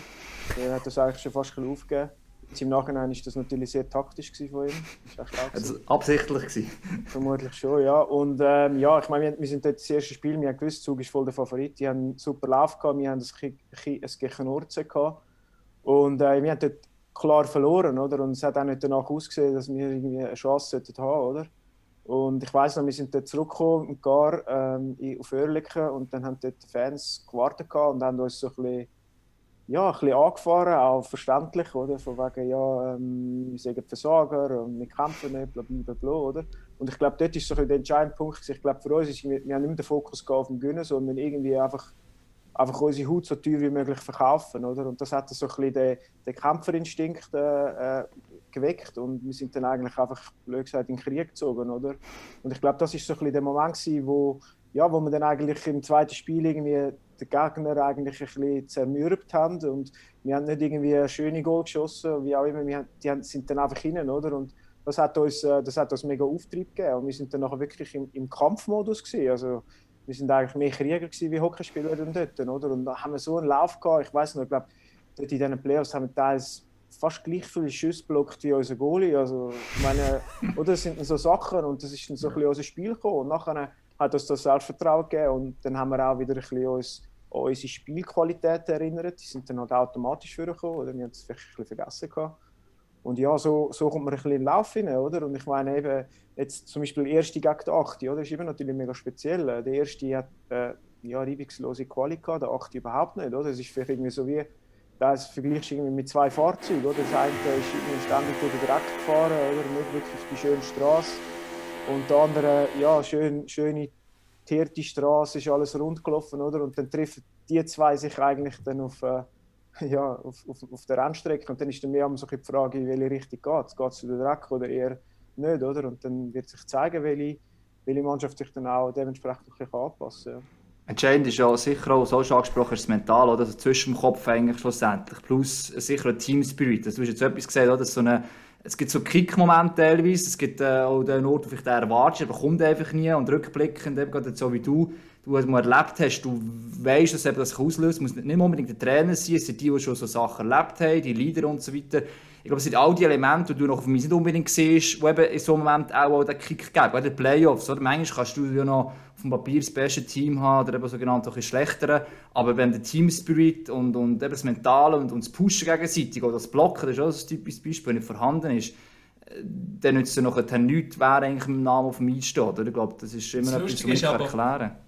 Speaker 5: Er hat das eigentlich schon fast ein aufgegeben. Jetzt Im Nachhinein war das natürlich sehr taktisch von ihm. Das war
Speaker 2: Also, absichtlich gewesen.
Speaker 5: Vermutlich schon, ja. Und ähm, ja, ich meine, wir, wir sind dort das erste Spiel, wir haben gewusst, Zug ist voll der Favorit. Die haben einen super Lauf gehabt, wir haben ein, ein, ein Geknurzen gehabt. Und äh, wir haben dort klar verloren, oder? Und es hat auch nicht danach ausgesehen, dass wir irgendwie eine Chance sollten haben, oder? Und ich weiß noch, wir sind dort zurückgekommen Gar ähm, auf Oerlikon und dann haben dort die Fans gewartet und haben uns so ein bisschen, ja, ein bisschen angefahren, auch verständlich, oder? Von wegen, ja, ähm, wir sind Versager und wir kämpfen nicht, bla bla bla, oder? Und ich glaube, dort ist so ein der entscheidende Punkt. Ich glaube, für uns ist, wir, wir haben nicht mehr den Fokus auf den Gewinnen, sondern irgendwie einfach, einfach unsere Haut so teuer wie möglich verkaufen, oder? Und das hat so ein bisschen den, den Kämpferinstinkt äh, äh, geweckt und wir sind dann eigentlich einfach, blöd gesagt, in den Krieg gezogen, oder? Und ich glaube, das ist so ein bisschen der Moment gewesen, wo, ja, wo wir dann eigentlich im zweiten Spiel irgendwie den Gegner eigentlich ein bisschen zermürbt haben und wir haben nicht irgendwie schöne Goal geschossen, wie auch immer, wir haben, die haben, sind dann einfach hinein, oder? Und das hat uns, äh, das hat uns mega Auftrieb gegeben und wir sind dann nachher wirklich im, im Kampfmodus gewesen. Also wir sind eigentlich mehr Krieger gewesen wie Hockeyspieler dann dort, oder? Und da haben wir so einen Lauf gehabt, ich weiß noch, ich glaube, dort in diesen Playoffs haben wir teils fast gleich viele Schüsse blockt wie unser Goalie. Also, ich meine, (laughs) oder das sind so Sachen und das ist dann so ein bisschen unser Spiel gekommen. Und nachher hat uns das Selbstvertrauen gegeben und dann haben wir auch wieder ein bisschen uns an unsere Spielqualität erinnert. Die sind dann halt automatisch vorgekommen oder wir haben es vielleicht ein bisschen vergessen gehabt. Und ja, so, so kommt man ein bisschen in den Lauf hinein, oder? Und ich meine eben, jetzt zum Beispiel der erste gegen den 8, oder? Das ist eben natürlich mega speziell. Der erste hat äh, ja, reibungslose Quali gehabt, der 8 überhaupt nicht, oder? Das ist vielleicht irgendwie so wie, das vergleichst du irgendwie mit zwei Fahrzeugen, oder? Das eine ist irgendwie ständig durch den Dreck gefahren, oder? Nicht wirklich die schöne Straße. Und der andere, ja, schön, schöne, teerte Straße, ist alles rund gelaufen, oder? Und dann treffen die zwei sich eigentlich dann auf, äh, (laughs) ja, auf, auf, auf der Rennstrecke. Und dann ist dann mehr so die Frage, in welche Richtung geht es. Geht es zu den Dreck oder eher nicht, oder? Und dann wird sich zeigen, welche, welche Mannschaft sich dann auch dementsprechend ein bisschen anpassen kann.
Speaker 2: Entscheidend ist ja sicher auch, so schon angesprochen, das Mental, oder? Also zwischen dem Kopf eigentlich schlussendlich. Plus sicher ein Team-Spirit. Also, du hast jetzt etwas gesagt, oder? So eine, es gibt so Kick-Momente teilweise, es gibt äh, auch den Ort, wo vielleicht erwartest, aber kommt einfach nie. Und rückblickend, eben gerade so wie du, du mal erlebt hast, du weißt, dass eben das auslöst. Es muss nicht unbedingt der Trainer sein, es sind die, die schon so Sachen erlebt haben, die Leader und so weiter. Ich glaube, es sind all die Elemente, die du noch auf mich nicht unbedingt siehst, die eben in so einem Moment auch, auch den Kick geben. In den Playoffs, oder? Manchmal kannst du ja noch auf dem Papier das beste Team haben oder eben sogenannt auch ein. Aber wenn der Team-Spirit und, und eben das Mentale und, und das Pushen gegenseitig oder das Blocken, das ist auch so ein typisches Beispiel, nicht vorhanden ist, dann nützt es nachher nichts, wer eigentlich im Namen auf dem Eis steht. Oder? Ich glaube, das ist immer
Speaker 1: Das
Speaker 2: etwas, was man erklären kann.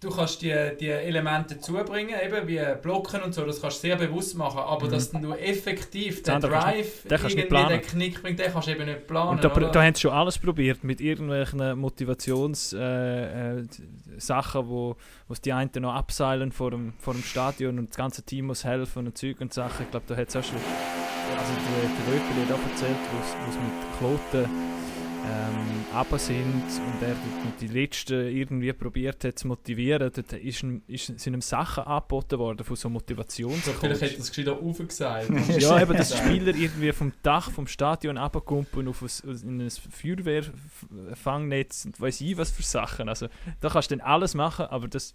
Speaker 1: Du kannst die, die Elemente zubringen, eben wie Blocken und so, das kannst du sehr bewusst machen, aber dass du effektiv den
Speaker 3: du-
Speaker 1: Drive
Speaker 3: den
Speaker 1: irgendwie den Knick bringt, den kannst du eben nicht planen.
Speaker 3: Und da,
Speaker 1: oder?
Speaker 3: da haben sie schon alles probiert mit irgendwelchen Motivationssachen, äh, äh, Sachen, wo, die einen noch abseilen vor dem, vor dem Stadion und das ganze Team muss helfen und Zeug und Sachen. Ich glaube, da hat es auch schon. Also, der, der Röpeli hat auch erzählt, wo es mit Kloten ähm, runter sind und er die, die Letzten irgendwie probiert hat zu motivieren. Dort ist, ihm- ist, sind ihm Sachen angeboten worden von so Motivationscoach.
Speaker 1: vielleicht hätte das gescheiter aufgesagt. (laughs)
Speaker 3: Ja, eben, dass Spieler irgendwie vom Dach vom Stadion runterkumpen auf ein, in ein Feuerwehrfangnetz und weiß ich was für Sachen. Also, da kannst du dann alles machen, aber das.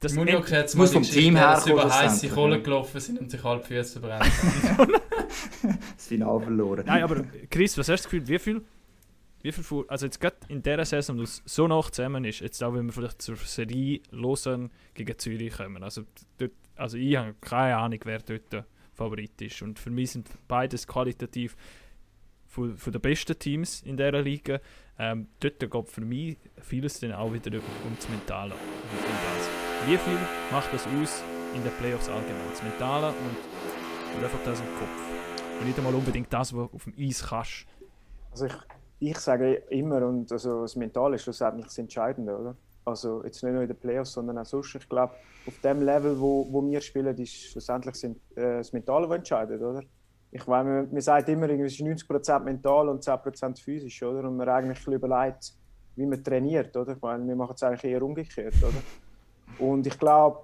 Speaker 3: das
Speaker 1: Munjok hat
Speaker 2: muss vom Team her
Speaker 1: dass sie über heiße Kohle gelaufen sind und sich halb die Füße verbrennt haben. (laughs) (laughs)
Speaker 2: Das Finale verloren.
Speaker 3: Nein, aber Chris, was hast du das Gefühl, wie viel. Wie viel Fu- also jetzt gerade in dieser Saison, wo es so noch zusammen ist, jetzt auch wenn wir vielleicht zur Serie Lausanne gegen Zürich kommen, also, dort, also ich habe keine Ahnung, wer dort der Favorit ist und für mich sind beides qualitativ von, von den besten Teams in dieser Liga. Ähm, dort geht für mich vieles dann auch wieder um das Mentale. Wie viel macht das aus in den Playoffs allgemein? Das Mentale und, und einfach das im Kopf. Und nicht einmal unbedingt das, was du auf dem Eis kannst.
Speaker 5: Also ich, ich sage immer, und also das Mentale ist schlussendlich das Entscheidende, oder? Also jetzt nicht nur in den Playoffs, sondern auch sonst. Ich glaube, auf dem Level, wo, wo wir spielen, ist schlussendlich sind, äh, das Mentale, das entscheidet, oder? Ich meine, man, man sagt immer, es ist 90% mental und 10% physisch, oder? Und man eigentlich ein bisschen überlegt, wie man trainiert, oder? Ich meine, wir machen es eigentlich eher umgekehrt, oder? Und ich glaube,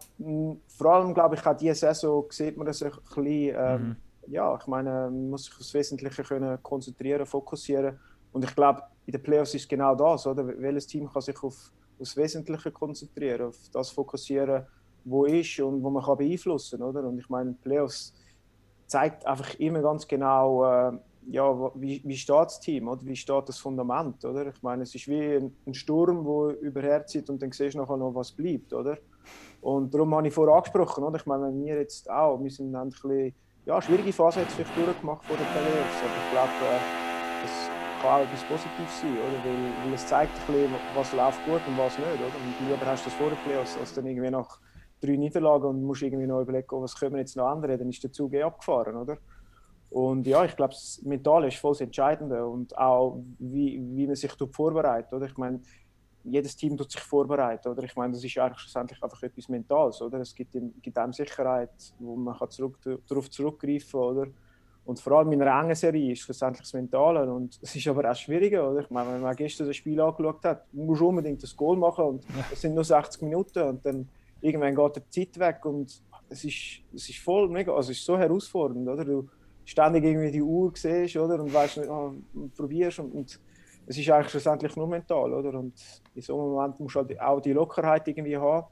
Speaker 5: vor allem glaube ich, auch diese Saison sieht man das ein bisschen, ähm,
Speaker 3: Mhm.
Speaker 5: ja, ich meine, man muss sich aufs Wesentliche können konzentrieren, fokussieren. Und ich glaube, in den Playoffs ist genau das, oder? Welches Team kann sich auf, das Wesentliche konzentrieren, auf das fokussieren, wo ist und wo man kann beeinflussen kann? Und ich meine, Playoffs zeigt einfach immer ganz genau, äh, ja, wie, wie steht das Team, oder? Wie steht das Fundament, oder? Ich meine, es ist wie ein, ein Sturm, der überherzieht und dann siehst du nachher noch, was bleibt, oder? Und darum habe ich vorher angesprochen, oder? Ich meine, wir jetzt auch, wir sind ein bisschen, ja, schwierige Phase jetzt vielleicht durchgemacht vor den Playoffs, aber ich glaube, äh, kann auch etwas Positives sein, oder? Weil, weil es zeigt ein bisschen, was läuft gut und was nicht, oder? Und lieber hast du das vor den Playoffs, als dann irgendwie nach drei Niederlagen und musst irgendwie noch überlegen, oh, was können wir jetzt noch ändern, dann ist der Zug eh abgefahren, oder? Und ja, ich glaube, das Mentale ist voll das Entscheidende und auch, wie, wie man sich vorbereitet. Oder? Ich meine, jedes Team tut sich vorbereiten. Oder? Ich meine, das ist eigentlich schlussendlich einfach etwas Mentales. Oder? Es gibt, gibt einem Sicherheit, wo man kann zurück, darauf zurückgreifen kann. Oder? Und vor allem in einer engen Serie ist schlussendlich das Mentale. Und es ist aber auch schwieriger. Oder? Ich meine, wenn man gestern das Spiel angeschaut hat, muss man unbedingt das Goal machen und es sind nur 60 Minuten und dann irgendwann geht die Zeit weg und es ist, es ist voll mega, also es ist so herausfordernd. Oder? Du, ständig irgendwie die Uhr siehst, oder? Und weißt nicht, oh, probierst und, und es ist eigentlich schlussendlich nur mental, oder? Und in so einem Moment musst du halt auch die Lockerheit irgendwie haben,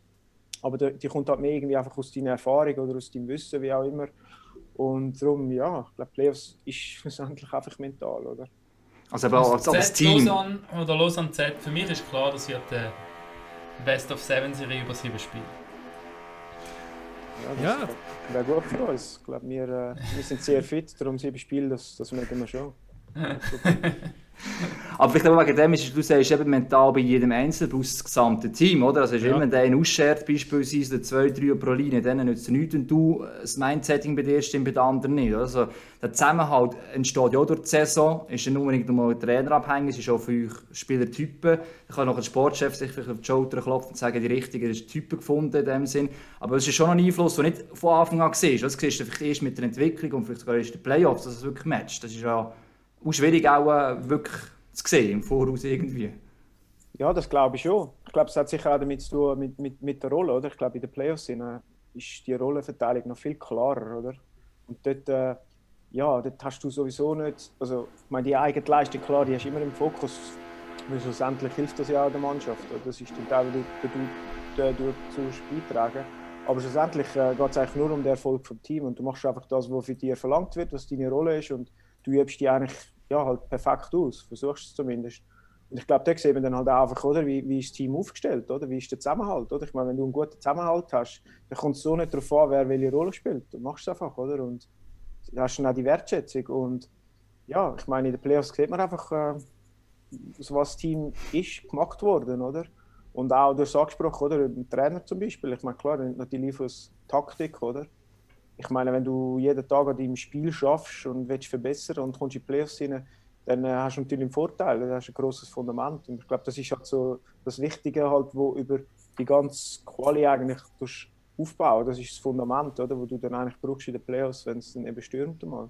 Speaker 5: aber die, die kommt halt mehr irgendwie einfach aus deiner Erfahrung oder aus deinem Wissen, wie auch immer. Und darum, ja, ich glaube, Playoffs ist (laughs) schlussendlich einfach mental, oder?
Speaker 2: Also aber als, als Team.
Speaker 1: Lausanne oder Lausanne Z, für mich ist klar, dass wird eine Best of Seven Serie über sieben Spiele.
Speaker 5: Ja, das ja. wäre gut für uns. Ich glaube, wir, äh, wir sind sehr fit, darum sieben Spiele, das, das mögen wir schon. (laughs)
Speaker 2: Aber vielleicht auch wegen dem ist, du sagst eben mental bei jedem Einzelnen plus das gesamte Team, oder? Also, ja. immer der einen ausschert, beispielsweise oder zwei, drei pro Linie, dann nützt es nichts, wenn du das Mindsetting bei dir stimmt, bei den anderen nicht. Also, der Zusammenhalt entsteht ja auch durch die Saison, ist ja nicht unbedingt nur Trainer abhängig, es ist auch für euch Spielertypen. Da kann noch ein Sportchef sich vielleicht auf die Schulter klopfen und sagen, die richtigen Typen gefunden in dem Sinn. Aber es ist schon ein Einfluss, der nicht von Anfang an siehst. Das siehst du vielleicht erst mit der Entwicklung und vielleicht sogar erst in den Playoffs, dass es wirklich matcht. Das ist ja auch schwierig auch äh, wirklich zu sehen im Voraus irgendwie.
Speaker 5: Ja, das glaube ich schon. Ich glaube, es hat sicher auch damit zu tun mit, mit, mit der Rolle, oder? Ich glaube, in den Playoffs äh, ist die Rollenverteilung noch viel klarer, oder? Und dort, äh, ja, dort hast du sowieso nicht, also ich meine, die eigene Leistung, klar, die hast du immer im Fokus, weil schlussendlich hilft das ja auch der Mannschaft. Oder? Das ist der Teil, den du, du, du zu beitragen. Aber schlussendlich äh, geht es eigentlich nur um den Erfolg vom Team und du machst einfach das, was für dich verlangt wird, was deine Rolle ist und du übst die eigentlich ja, halt perfekt aus, versuchst es zumindest. Und ich glaube, da sehen wir dann halt einfach, oder, wie, wie ist das Team aufgestellt, oder? wie ist der Zusammenhalt. Oder? Ich meine, wenn du einen guten Zusammenhalt hast, dann kommt es so nicht darauf an, wer welche Rolle spielt. Du machst es einfach, oder? Und da hast dann auch die Wertschätzung. Und ja, ich meine, in den Playoffs sieht man einfach, äh, was das Team ist gemacht worden, oder? Und auch, du hast angesprochen, oder? Ein Trainer zum Beispiel. Ich meine, klar, natürlich aus Taktik, oder? Ich meine, wenn du jeden Tag an deinem Spiel schaffst und willst verbessern und kommst in die Playoffs rein, dann äh, hast du natürlich einen Vorteil, dann hast du ein grosses Fundament. Und ich glaube, das ist halt so das Wichtige, halt, wo über die ganze Quali eigentlich aufbauen. Das ist das Fundament, oder, wo du dann eigentlich brauchst in den Playoffs, wenn es dann eben stürmt einmal.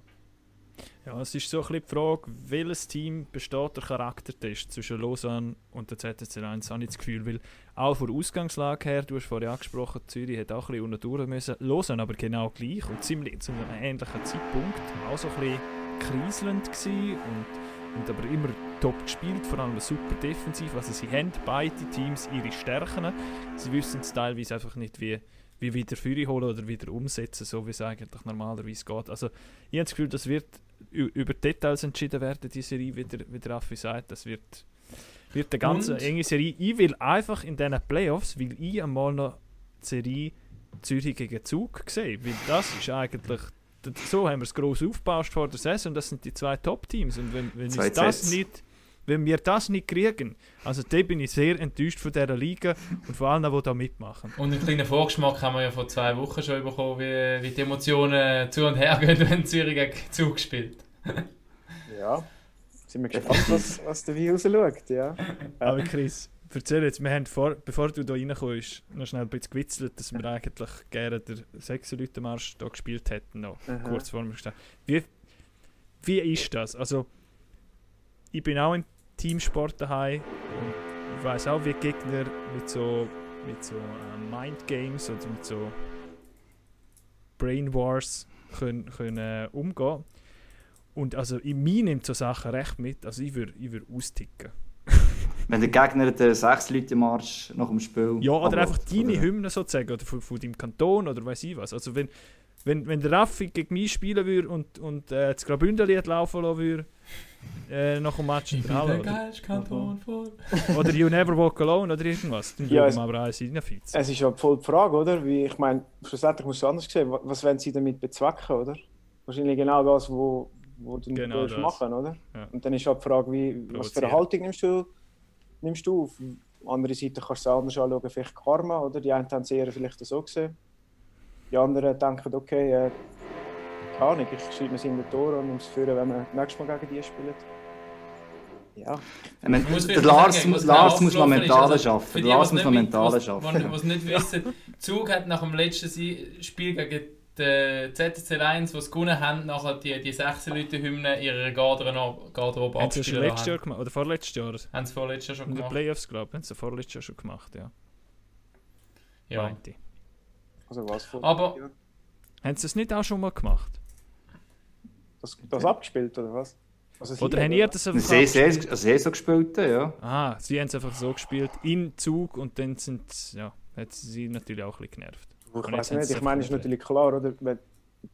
Speaker 3: Ja, es ist so ein bisschen die Frage, welches Team besteht der Charaktertest zwischen Lausanne und der ZSC 1, habe ich das Gefühl, weil auch von der Ausgangslage her, du hast vorhin angesprochen, Zürich hat auch ein bisschen unten müssen, Lausanne aber genau gleich und ziemlich zu einem ähnlichen Zeitpunkt, auch so ein bisschen kriselnd gewesen und, und aber immer top gespielt, vor allem super defensiv, also sie haben beide Teams ihre Stärken, sie wissen es teilweise einfach nicht, wie wie wieder Führer holen oder wieder umsetzen, so wie es eigentlich normalerweise geht. Also ich habe das Gefühl, das wird über Details entschieden werden, die Serie, wie der, wie der Raffi sagt. Das wird, wird eine ganz enge Serie. Ich will einfach in diesen Playoffs, weil ich einmal noch die Serie Zürich gegen Zug sehen, weil das ist eigentlich so haben wir es gross aufgebaut vor der Saison und das sind die zwei Top-Teams und wenn, wenn uns das nicht wenn wir das nicht kriegen, also da bin ich sehr enttäuscht von dieser Liga und vor allem, die da mitmachen.
Speaker 1: Und einen kleinen Vorgeschmack haben wir ja vor zwei Wochen schon bekommen, wie, wie die Emotionen zu und her gehen, (laughs) wenn Zürich gegen Zug spielt.
Speaker 5: ja, sind wir gespannt, was, was der Wie rausschaut, ja.
Speaker 3: Aber Chris, erzähl jetzt, wir haben vor, bevor du da reinkommst, noch schnell ein bisschen gewitzelt, dass wir eigentlich gerne den 6 Leute Marsch da gespielt hätten, noch kurz vor mir gestanden. Wie, wie ist das? Also, ich bin auch in Teamsport daheim und ich weiß auch, wie Gegner mit so, mit so uh, Mind Games oder mit so Brain Wars können, können uh, umgehen. Und also in mir nimmt so Sachen recht mit. Also ich würde ich würd austicken. (laughs)
Speaker 2: Wenn der Gegner den sechs Leute Marsch nach dem Spiel.
Speaker 3: Ja, oder einfach deine
Speaker 2: oder?
Speaker 3: Hymne sozusagen, oder von, von deinem Kanton, oder weiß ich was. Also wenn, wenn, wenn der Raffi gegen mich spielen würde und, und äh, das Graubünderlied laufen lassen würde, äh, nach dem Match in
Speaker 1: Ich
Speaker 3: der Halle,
Speaker 1: der
Speaker 3: oder,
Speaker 1: Kanton vor.
Speaker 3: oder You Never Walk Alone, oder irgendwas, dann
Speaker 5: Ja, es-
Speaker 3: aber alles reinfitzen.
Speaker 5: Es ist ja voll die Frage, oder? Wie, ich meine, schlussendlich musst du anders sehen. wa- Was wollen sie damit bezwecken, oder? Wahrscheinlich genau das, wo, wo du
Speaker 3: Genau
Speaker 5: willst
Speaker 3: das.
Speaker 5: machen, oder?
Speaker 3: Ja.
Speaker 5: Und dann ist halt die Frage, wie, was für eine. Haltung nimmst du, nimmst du auf? Andere Seite kannst du es anders anschauen, vielleicht Karma, oder? Die einen haben es eher vielleicht so gesehen. Die anderen denken, okay, äh, keine Ahnung, ich schreibe mir es in den Tor und es führen, wenn wir nächstes Mal gegen die spielen. Ja,
Speaker 2: Ich meine,
Speaker 1: Ich muss
Speaker 2: der Lars,
Speaker 1: sagen,
Speaker 2: Lars
Speaker 1: genau
Speaker 2: muss man mental
Speaker 1: Also, die,
Speaker 2: Lars muss
Speaker 1: nicht
Speaker 2: man mental schaffen.
Speaker 1: Was nicht wissen, Zug hat nach dem letzten Sie- Spiel gegen die ZSC Lions, die es gewonnen haben, nachher die, die 16 Leute Hymne ihrer Garderobe, Garderobe
Speaker 3: Haben sie ja schon
Speaker 1: abspielen
Speaker 3: letztes Jahr gemacht, oder vorletztes Jahr?
Speaker 1: Haben sie vorletztes Jahr schon
Speaker 3: In den
Speaker 1: gemacht.
Speaker 3: Playoffs, glaube ich, haben sie vorletztes Jahr schon gemacht, ja.
Speaker 1: Ja.
Speaker 3: Meinte.
Speaker 5: Also was vor.
Speaker 1: Aber-
Speaker 5: Ja.
Speaker 3: Haben sie es nicht auch schon mal gemacht?
Speaker 5: Das, das abgespielt, oder was? Also
Speaker 3: Oder haben ihr das einfach
Speaker 2: Sie sie- also sie so gespielt, ja.
Speaker 3: Ah, sie haben es einfach so gespielt, in Zug und dann sind ja, hat sie natürlich auch ein bisschen genervt.
Speaker 5: Ich weiß nicht, ich meine, es ist natürlich klar, oder? Wenn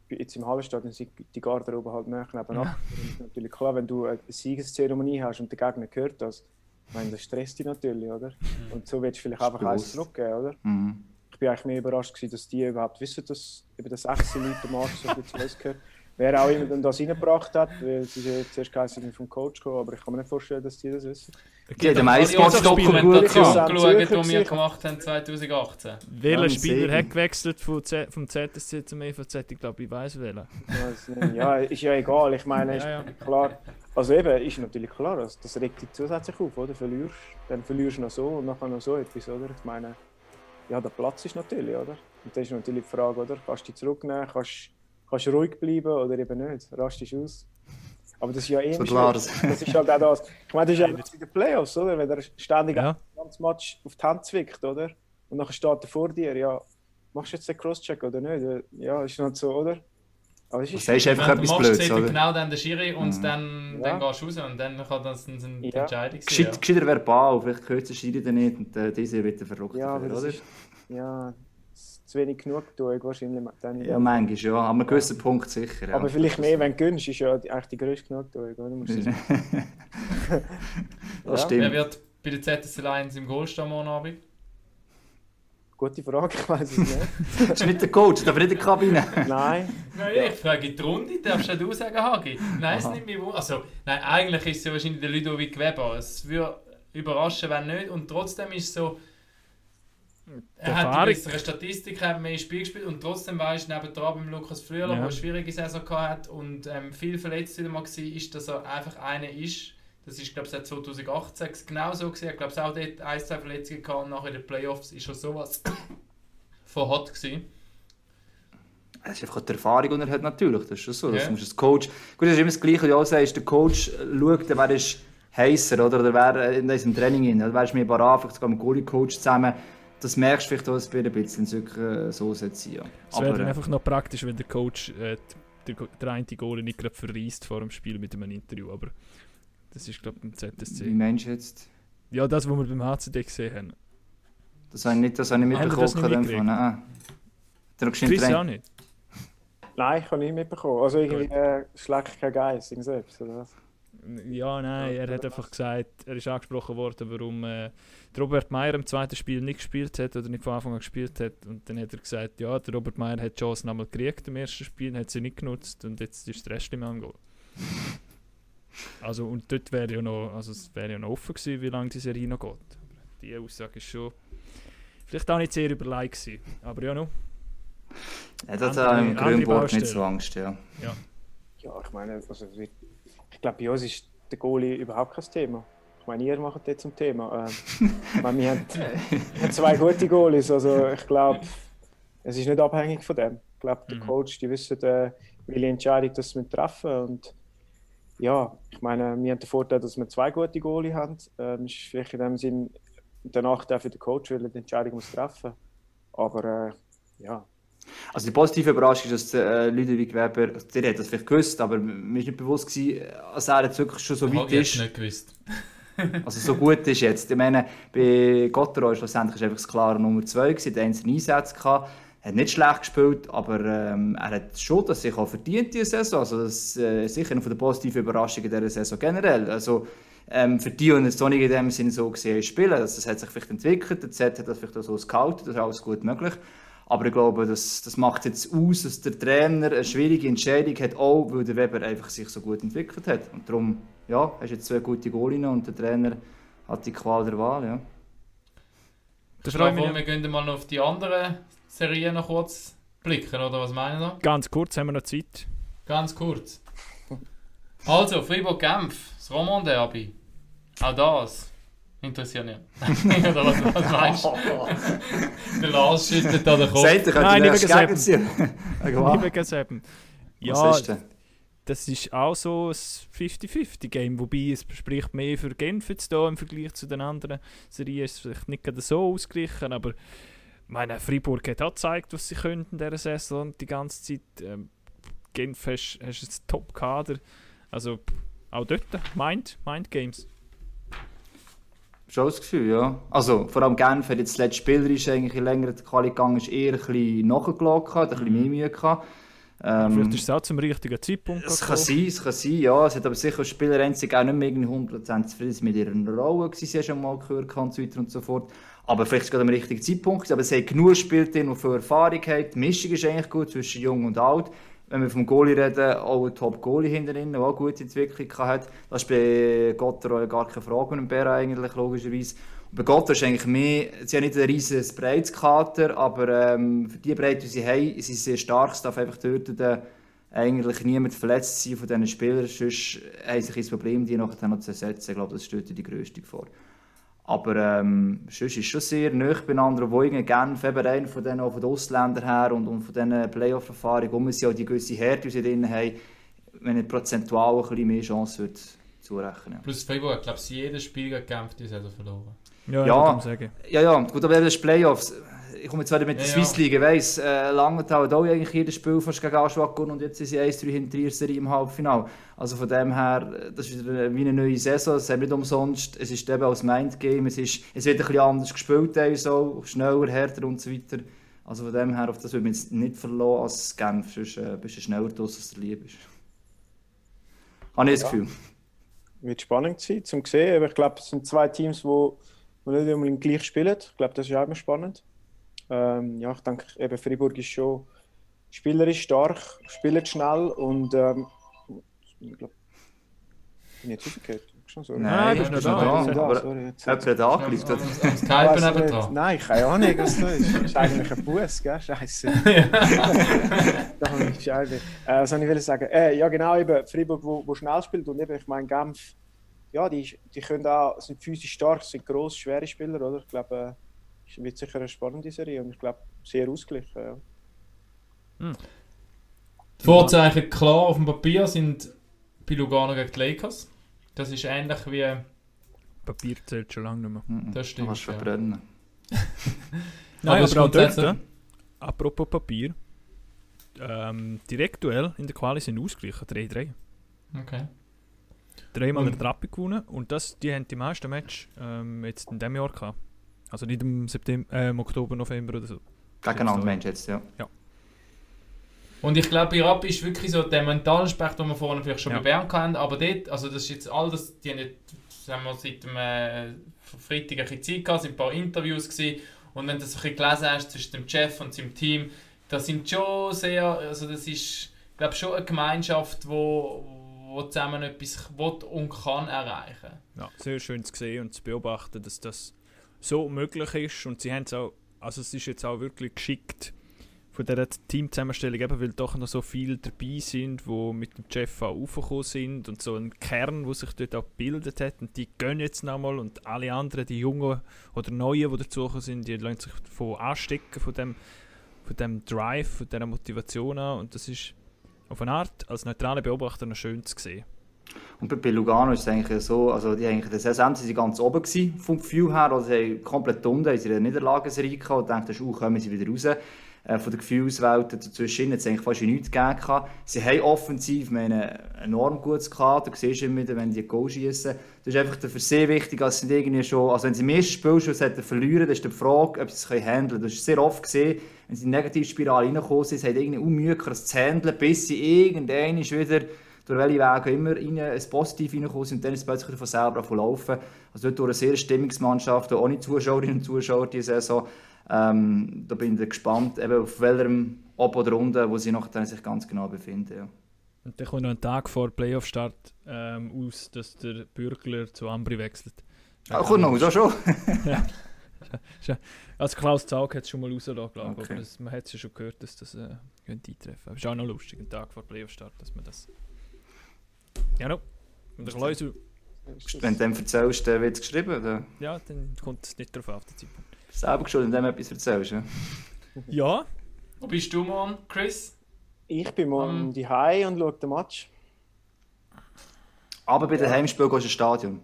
Speaker 5: jetzt im Hallenstadion sind die Garderobe halt näher nebenan.
Speaker 3: Ja.
Speaker 5: Ist natürlich klar, wenn du eine Siegeszeremonie hast und der Gegner hört das, ich meine, das stresst dich natürlich, oder? Und so willst du vielleicht einfach eins zurückgeben, oder?
Speaker 2: Mhm.
Speaker 5: Ich bin eigentlich mehr überrascht, gewesen, dass die überhaupt wissen, dass über das 16 Leute Marsch so viel zu uns gehört. Wer auch immer dann das reingebracht hat, weil es ist ja zuerst geheißen vom Coach gekommen, aber ich kann mir nicht vorstellen, dass die das wissen.
Speaker 2: Die haben am
Speaker 1: Alle
Speaker 2: Eissportdoku
Speaker 1: unsere
Speaker 2: gut
Speaker 1: Dokumentation
Speaker 2: gehabt.
Speaker 5: gehabt.
Speaker 1: geschaut, die wir gemacht haben 2018.
Speaker 3: Welcher
Speaker 2: Ja,
Speaker 3: Spieler hat gewechselt vom, Z vom ZSC zum EVZ? Ich glaube, ich weiß
Speaker 5: nicht. Ja, ist ja egal. Ich meine, ist
Speaker 3: Ja, ja.
Speaker 5: klar. Also eben, ist natürlich klar, das, das regt dich zusätzlich auf, oder? Verlierst, dann verlierst du noch so und nachher noch so etwas, oder? Ich meine, ja, der Platz ist natürlich, oder? Und das ist natürlich die Frage, oder? Kannst du dich zurücknehmen, kannst kannst du ruhig bleiben oder eben nicht? Rastest du aus? Aber das ist ja eh
Speaker 2: So klar.
Speaker 5: Das ist halt auch das. Ich meine, das ist ja auch in den Playoffs, oder? Wenn er ständig
Speaker 3: Ja.
Speaker 5: ganzes Match auf die Hand zwickt, oder? Und nachher steht er vor dir, ja, machst du jetzt den Crosscheck oder nicht? Ja, ist halt so, oder? Aber das
Speaker 2: Du
Speaker 5: ist
Speaker 2: sagst einfach
Speaker 1: Wenn du
Speaker 2: etwas
Speaker 1: machst,
Speaker 2: Blödes, oder?
Speaker 1: genau dann der Schiri und
Speaker 2: Mhm.
Speaker 1: dann,
Speaker 5: Ja.
Speaker 1: dann gehst du raus und dann kann das eine eine
Speaker 5: Ja.
Speaker 1: Entscheidung sein.
Speaker 2: Gescheit, gescheiter verbal, vielleicht hört der Schiri dann nicht und äh, diese wird verrückt,
Speaker 5: Ja,
Speaker 2: dafür, oder?
Speaker 5: ist, ja, zu wenig genug tun, wahrscheinlich. Dann
Speaker 2: Ja, manchmal ja, an einem gewissen Punkt sicher. Ja.
Speaker 5: aber vielleicht mehr, wenn du gönnst, ist ja die- eigentlich die größte Genugtuung, oder? Musst (laughs)
Speaker 2: das
Speaker 5: Ja.
Speaker 1: Wer
Speaker 2: stimmt.
Speaker 1: wird bei der ZSC Lions im Goal stehen morgen Abend?
Speaker 5: Gute Frage, (laughs) ich weiß es nicht.
Speaker 2: Das (laughs) ist nicht der Coach, aber nicht in der Kabine.
Speaker 5: Nein,
Speaker 1: Nein, ich frage die Runde, darfst du du sagen, Hagi? Nein, es nimmt mich. Also, nein, eigentlich ist es ja wahrscheinlich der Ludovic Weber. Es würde überraschen, wenn nicht. Und trotzdem ist es so, er hat
Speaker 3: Erfahrung-
Speaker 1: die bessere Statistik, er hat mehr Spiel gespielt und trotzdem weißt du, neben dran beim Lukas Flüeler,
Speaker 3: Ja.
Speaker 1: der eine schwierige Saison hatte und ähm, viel verletzt wieder mal war, ist, dass er einfach einer ist. Das ist, glaube ich, seit 2018 genau so gewesen. Ich glaube, es auch dort ein, zwei Verletzungen gehabt und nachher in den Playoffs ist er sowas (coughs) von hot gewesen.
Speaker 2: Das ist einfach die Erfahrung, die er hat, natürlich. Das ist schon so. Das
Speaker 1: Ja.
Speaker 2: musst als Coach... Gut, das ist immer das Gleiche, wie du auch sagst. Der Coach schaut, wer ist heißer, oder? Oder wer in diesem Training ist. Oder wer ist mehr parat, vielleicht sogar mit dem Goalie-Coach zusammen. Das merkst du vielleicht auch ein bisschen, es wirklich äh, so sein soll. Ja.
Speaker 3: Es wäre dann
Speaker 2: äh,
Speaker 3: einfach noch praktisch, wenn der Coach äh, der, der eine Goal nicht gerade verreist vor dem Spiel mit einem Interview, aber das ist glaube ich im
Speaker 2: wie
Speaker 3: ZSC.
Speaker 2: meinst du jetzt?
Speaker 3: Ja, das, was wir beim HCD gesehen haben.
Speaker 2: Das habe ich nicht, das habe ich
Speaker 3: Haben
Speaker 2: mitbekommen.
Speaker 3: Nicht?
Speaker 2: Fall. Nein. Noch geschwind
Speaker 3: Chris
Speaker 2: trainiert?
Speaker 3: auch nicht.
Speaker 5: nein, ich habe nicht mitbekommen. Also irgendwie äh, schlägt kein Geist, irgend selbst, oder was?
Speaker 3: Ja, nein, er hat einfach gesagt, er ist angesprochen worden, warum äh, der Robert Meyer im zweiten Spiel nicht gespielt hat oder nicht von Anfang an gespielt hat. Und dann hat er gesagt, ja, der Robert Meyer hat die Chance nochmal gekriegt im ersten Spiel, hat sie nicht genutzt und jetzt ist der Rest im Angol. Also und dort wäre ja noch, also es wäre ja noch offen gewesen, wie lange die Serie noch geht. Aber die Aussage ist schon vielleicht auch nicht sehr überlegt gewesen. Aber ja, noch.
Speaker 2: Ja, das
Speaker 3: Andere-
Speaker 2: ich im Grünburg nicht so Angst, ja.
Speaker 5: Ja, ich meine, also, ich, ich glaube, bei uns ist der Goalie überhaupt kein Thema. Ich meine, ihr macht das zum Thema. Ähm, ich meine, wir, haben, wir haben zwei gute Goalies, also ich glaube, es ist nicht abhängig von dem. Ich glaube, der
Speaker 3: Mhm.
Speaker 5: Coach, die wissen, äh, welche Entscheidung das wir treffen und ja, ich meine, wir haben den Vorteil, dass wir zwei gute Goalie haben. Ähm, ist vielleicht in dem Sinn der Nachteil für den Coach, weil er die Entscheidung muss treffen. Aber äh, ja,
Speaker 2: Also die positive Überraschung ist, dass äh, Ludovic Weber, also der hat das vielleicht gewusst, aber mir ist nicht bewusst gewesen, dass er jetzt wirklich schon so
Speaker 1: Ich
Speaker 2: weit
Speaker 1: habe jetzt
Speaker 2: ist.
Speaker 1: nicht gewusst. (laughs)
Speaker 2: Also so gut ist jetzt. Ich meine, bei Gotteroy schlussendlich ist einfach das klare Nummer 2 gewesen, der einzelne Einsätze gehabt. Er hat nicht schlecht gespielt, aber ähm, er hat schon das sich auch verdient diese Saison. Also das ist äh, sicher eine von der positiven Überraschungen dieser Saison generell. Also ähm, für die, die es nicht in dem Sinne so gesehen spielen, also, das hat sich vielleicht entwickelt, der Z hat das vielleicht auch so gescoutet, das ist alles gut möglich. Aber ich glaube, das, das macht jetzt aus, dass der Trainer eine schwierige Entscheidung hat, auch weil der Weber einfach sich so gut entwickelt hat. Und darum, ja, hast jetzt zwei gute Goalinnen und der Trainer hat die Qual der Wahl, ja.
Speaker 3: Da
Speaker 1: Ich
Speaker 3: freue ich
Speaker 1: glaube,
Speaker 3: mich
Speaker 1: wir gehen mal noch auf die anderen Serien noch kurz blicken, oder was meinen Sie?
Speaker 3: ganz kurz, haben wir noch Zeit.
Speaker 1: Ganz kurz. Also, Fribourg-Genf, das Roman-Derby. Auch das interessiert nicht. (laughs) oder was, was meinst du? (laughs) Der Lars schüttelt da den Kopf.
Speaker 2: Er, könnte
Speaker 3: Nein,
Speaker 2: Gegner sein. (laughs) Ja,
Speaker 3: Liebe Geseben. Ja,
Speaker 2: Was ist denn?
Speaker 3: das ist auch so ein 50-50-Game, wobei es spricht mehr für Genf jetzt da im Vergleich zu den anderen Serien. Es ist vielleicht nicht gerade so ausgeglichen, aber meine, Freiburg hat auch gezeigt, was sie können in dieser Saison die ganze Zeit. Ähm, Genf hast, hast ein Top-Kader. Also auch dort, Mind, Mind Games.
Speaker 2: Schon das Gefühl, ja. Also, vor allem Genf hat jetzt das letzte Spielerisch eigentlich in längerer Quali gegangen, ist eher ein bisschen nachgelassen, gehabt, ein bisschen mehr Mühe gehabt. Ähm,
Speaker 3: Vielleicht ist es auch zum richtigen Zeitpunkt
Speaker 2: es kann sein, es kann sein, ja. Es hat aber sicher als Spieler einzig auch nicht mehr irgendwie 100% zufrieden mit ihrer Rolle gewesen, sie schon mal gehört und so weiter und so fort. Aber vielleicht ist es gerade am richtigen Zeitpunkt. Aber es haben genug Spieler drin, die viel Erfahrung haben. Die Mischung ist eigentlich gut zwischen jung und alt. Wenn wir vom Goalie reden, auch ein Top-Goalie hinter ihnen, der auch gute Entwicklung hat. Das ist bei Gotteroy gar keine Frage, und Bär eigentlich, logischerweise. Und bei Gotteroy ist eigentlich mehr, sie haben nicht ein riesiges breites Kater, aber ähm, für die Breite, die sie haben, sind sie sehr stark. Es darf einfach dort eigentlich niemand verletzt sein von diesen Spielern, sonst haben sie ein Problem, die nachher noch zu ersetzen. Ich glaube, das stellt die grösste Gefahr. Aber ähm, sonst ist schon sehr nahe beieinander, wo irgendwie Genf eben einer von den, auch von den Ausländern her und, und von diesen Playoff-Erfahrungen, um sie auch die gewisse Härte, die sie drin haben, wenn nicht prozentual ein bisschen mehr Chance wird zurechnen.
Speaker 1: Plus Fribourg, ich glaube, sie jedes Spiel gegen Genf die Saison verloren.
Speaker 3: Ja,
Speaker 2: Ja.
Speaker 3: ja. Ich sagen.
Speaker 2: Ja, ja, gut, aber eben das Playoffs. Ich komme jetzt wieder mit der
Speaker 1: Ja,
Speaker 2: Swiss
Speaker 1: ja.
Speaker 2: League, ich weiss, äh, Langenthal hat auch eigentlich jedes Spiel fast gegen Aschwag gewonnen und jetzt sind sie 1-3 hinter ihrer Serie im Halbfinale. Also von dem her, das ist wieder wie eine neue Saison, es ist nicht umsonst, es ist eben als Mindgame, es, ist, es wird ein bisschen anders gespielt, so, schneller, härter und so weiter. Also von dem her, auf das würde man jetzt nicht verlassen als Genf, sonst äh, bist du schneller draus, als du lieb bist. Habe ich das
Speaker 5: Ja.
Speaker 2: Gefühl.
Speaker 5: Wird spannend sein, zum sehen. Aber ich glaube, es sind zwei Teams, die wo, wo nicht unbedingt gleich spielen. Ich glaube, das ist auch immer spannend. Ähm, ja, ich denke, eben Freiburg ist schon spielerisch stark, spielt schnell und ähm, ich glaube, bin jetzt so.
Speaker 2: Nein,
Speaker 3: du bist noch da.
Speaker 2: da,
Speaker 5: da,
Speaker 2: aber
Speaker 5: sorry, jetzt-
Speaker 2: jemand hat
Speaker 1: am, Skype
Speaker 5: nicht. Nein, keine Ahnung, was das ist. Das ist eigentlich ein Bus, gell? (laughs) (laughs) Scheiße. Da habe ich Scheibe. Äh, was soll ich will sagen? Äh, ja, genau, eben Freiburg, wo, wo schnell spielt und eben, ich meine, Genf, ja, die, die können auch, sind physisch stark, sind gross, schwere Spieler, oder? Ich glaube, es wird sicher eine spannende Serie und ich glaube, sehr ausgeglichen. Ja.
Speaker 1: Die Vorzeichen klar auf dem Papier sind bei Lugano gegen die Lakers. Das ist ähnlich wie.
Speaker 3: Papier zählt schon lange nicht mehr.
Speaker 2: Mhm.
Speaker 1: Das stimmt,
Speaker 2: Kannst
Speaker 1: ja.
Speaker 2: verbrennen. (laughs)
Speaker 3: Nein,
Speaker 1: es
Speaker 3: aber auch dort, apropos Papier, ähm, Direktduell in der Quali sind ausgeglichen, 3-3.
Speaker 1: Okay.
Speaker 3: Dreimal
Speaker 1: Und-
Speaker 3: der Trappe gewonnen und das, die haben die meisten Match ähm, jetzt in diesem Jahr gehabt. Also nicht im, September, äh, im Oktober, November oder so.
Speaker 2: Gegeneinander meinst du jetzt, ja.
Speaker 1: Und ich glaube, bei Rappi ist wirklich so der mentale Aspekt, den wir vorhin vielleicht schon
Speaker 3: Ja.
Speaker 1: bei Bern hatten, aber dort, also das ist jetzt all das, die haben nicht, sagen wir, seit dem äh, Freitag ein bisschen Zeit gehabt, sind ein paar Interviews gewesen und wenn du das ein bisschen gelesen hast zwischen dem Chef und seinem Team, das sind schon sehr, also das ist, ich glaube schon eine Gemeinschaft, wo, wo zusammen etwas will und kann erreichen.
Speaker 3: Ja, sehr schön zu sehen und zu beobachten, dass das so möglich ist. Und sie haben es auch, also es ist jetzt auch wirklich geschickt von dieser Teamzusammenstellung, eben weil doch noch so viele dabei sind, die mit dem Chef auch aufgekommen sind und so ein Kern, der sich dort auch gebildet hat. Und die gehen jetzt nochmal und alle anderen, die Jungen oder Neuen, die dazugekommen sind, die lassen sich davon anstecken, von dem, von dem Drive, von dieser Motivation an. Und das ist auf eine Art als neutraler Beobachter noch schön zu sehen.
Speaker 2: Und bei- Lugano ist es eigentlich so, also die eigentlich in der Saison sind sie ganz oben gewesen, vom Gefühl her, also sie haben komplett unten, in der Niederlagenserie gehabt und dachten, uh, kommen sie wieder raus. äh, von der Gefühlswelt dazwischen hat es eigentlich fast nichts gegeben. Sie haben offensiv meine, ein enorm gutes Kader. Du siehst immer wieder, wenn die Goal schießen. Das ist einfach für sie wichtig, dass sie irgendwie schon, also wenn sie im ersten Spiel verlieren, dann ist die Frage, ob sie es handeln können. Das ist sehr oft gesehen, wenn sie in die Negativspirale reinkommen sind, sie haben irgendwie Unmühe, das zu handeln, bis sie irgendwann wieder durch welche Wege immer rein, ein Positiv reinkommen sind und dann ist es plötzlich von selber laufen. Also dort durch eine sehr Stimmungsmannschaft, ohne Zuschauerinnen und Zuschauer diese Saison. Ähm, da bin ich gespannt, eben auf welchem Ob oder Runde, wo sie nachher sich ganz genau befinden. Ja.
Speaker 3: Und dann kommt noch ein Tag vor Playoff-Start ähm, aus, dass der Bürgler zu Ambri wechselt.
Speaker 2: Ah, kommt noch, so schon. (laughs)
Speaker 3: ja. Also Klaus Zaug hat es schon mal rausgelassen, glaube ich.
Speaker 2: Okay.
Speaker 3: Aber das, man hat es ja schon gehört, dass das äh, könnte eintreffen könnte. Ist auch noch lustig, ein Tag vor Playoff-Start, dass man das... Ja, no. Und der Klausel,
Speaker 2: Wenn du dem erzählst, dann wird es geschrieben. Oder?
Speaker 3: ja, dann kommt es nicht drauf auf den Zeitpunkt.
Speaker 2: Selber geschuld, wenn du dem etwas erzählst. Ja.
Speaker 3: Ja,
Speaker 1: Wo bist du morgen, Chris?
Speaker 5: Ich bin morgen
Speaker 1: Um.
Speaker 5: die Hause und schaue den Match.
Speaker 2: Aber bei dem Heimspiel gehst du ins Stadion.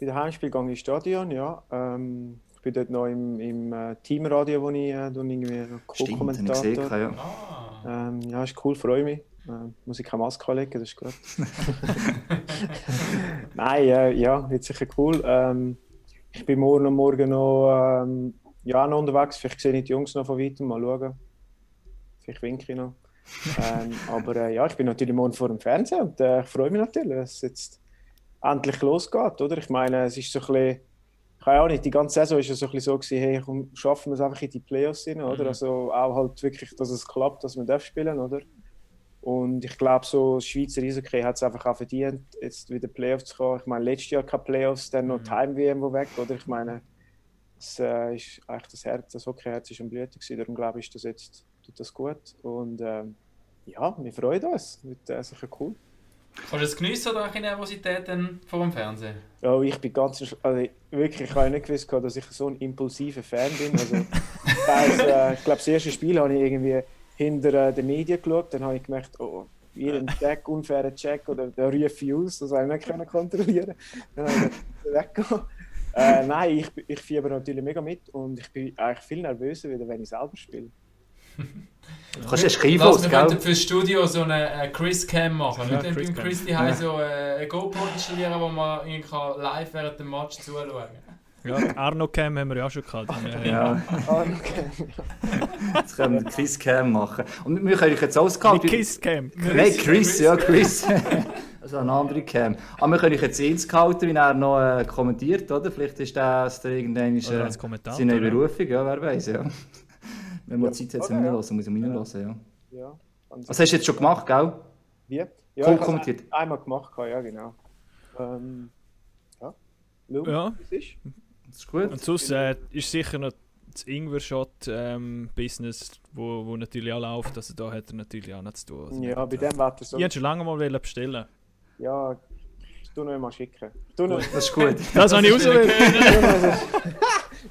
Speaker 5: Bei dem Heimspiel gehe ich ins Stadion, ja. Ähm, ich bin dort noch im, im äh, Teamradio, wo ich äh, irgendwie noch
Speaker 2: Stimmt, habe ich gesehen.
Speaker 5: Co-Kommentator.
Speaker 2: Ja.
Speaker 1: Ah.
Speaker 5: Ähm, ja, ist cool, freue mich. Ähm, muss ich keine Maske anlegen, das ist gut. (laughs) (laughs) Nein, äh, ja, wird sicher cool. Ähm, ich bin morgen und morgen noch, ähm, ja, noch unterwegs. Vielleicht sehe ich die Jungs noch von weitem, mal schauen. Vielleicht winke ich noch. ähm, (laughs) aber äh, ja, ich bin natürlich morgen vor dem Fernsehen und äh, ich freue mich natürlich, dass es jetzt endlich losgeht, oder? Ich meine, es ist so ein bisschen, ich weiß auch nicht, die ganze Saison ist ja so ein bisschen so gewesen, hey, komm, schaffen wir es einfach in die Playoffs hin, oder?
Speaker 1: Mhm.
Speaker 5: Also auch halt wirklich, dass es klappt, dass man darf spielen, oder? Und ich glaube, so das Schweizer Eishockey hat es einfach auch verdient, jetzt wieder Playoffs zu kommen. Ich meine, letztes Jahr keine Playoffs, dann noch
Speaker 1: Mhm.
Speaker 5: Time-WM wo weg, oder? Ich meine, es äh, ist eigentlich das Herz, das Hockeyherz ist am Blüten gewesen, darum glaube ich, ist das jetzt tut das gut. Und ähm, ja, wir freuen uns, wird äh, sicher cool.
Speaker 1: Kannst du es geniessen oder auch in Nervosität dann vor dem Fernsehen?
Speaker 5: Ja, ich bin ganz, also wirklich, ich habe nicht gewusst, gehabt, dass ich so ein impulsiver Fan bin. Also, (laughs) ich weiss, äh, ich glaube, das erste Spiel habe ich irgendwie hinter äh, den Medien geschaut, dann habe ich gemerkt, oh, jeden Check, unfairer Check oder der rufe ich aus, das habe ich nicht können kontrollieren. Dann habe ich weggehen. (laughs) Äh, nein, ich, ich fieber natürlich mega mit und ich bin eigentlich viel nervöser, wieder, wenn ich selber spiele. (laughs)
Speaker 2: Du kannst erst
Speaker 1: Lass,
Speaker 2: Skifos,
Speaker 1: wir könnten fürs Studio so eine äh, Chris-Cam machen.
Speaker 3: Ja,
Speaker 1: Ja,
Speaker 3: Chris
Speaker 1: beim. Chris die ja. so äh, eine GoPro installieren, wo man live während dem Match zuschauen kann.
Speaker 3: Ja Arno Cam haben wir ja auch schon gehabt. Äh,
Speaker 2: Ja,
Speaker 5: Ah, okay.
Speaker 2: jetzt können wir den Chris Cam machen. Und wir können euch jetzt ausgehalten.
Speaker 3: Mit Kiss Cam.
Speaker 2: Nein, Chris, ja, Chris. also eine andere Cam. Aber wir können euch jetzt ins halten, wie er noch äh, kommentiert, oder? Vielleicht ist das der irgendein äh, seine
Speaker 3: ja.
Speaker 2: Berufung, ja, wer weiß, ja. Wenn man
Speaker 5: Ja.
Speaker 2: Zeit hat, zum
Speaker 5: ja.
Speaker 2: Reinlassen, muss man reinlassen, ja.
Speaker 5: Ja. Und-
Speaker 2: Was hast du jetzt schon gemacht, gell?
Speaker 5: Wie? Ja, habe
Speaker 2: kommentiert.
Speaker 5: einmal gemacht, ja, genau. Ähm, ja. Schau,
Speaker 3: Ja.
Speaker 5: wie es ist.
Speaker 2: Das ist gut.
Speaker 3: Und sonst äh, ist sicher noch das Ingwer-Shot-Business, wo, wo natürlich auch läuft. Also da hat er natürlich auch noch zu tun. Also
Speaker 5: Ja, bei
Speaker 3: nicht, äh,
Speaker 5: dem Wetter so.
Speaker 3: Ich wollte schon lange mal wollen bestellen.
Speaker 5: Ja, tu noch mal schicken. Tu noch,
Speaker 2: Das ist gut. (laughs)
Speaker 3: Das, habe ich ausgewählt. (laughs)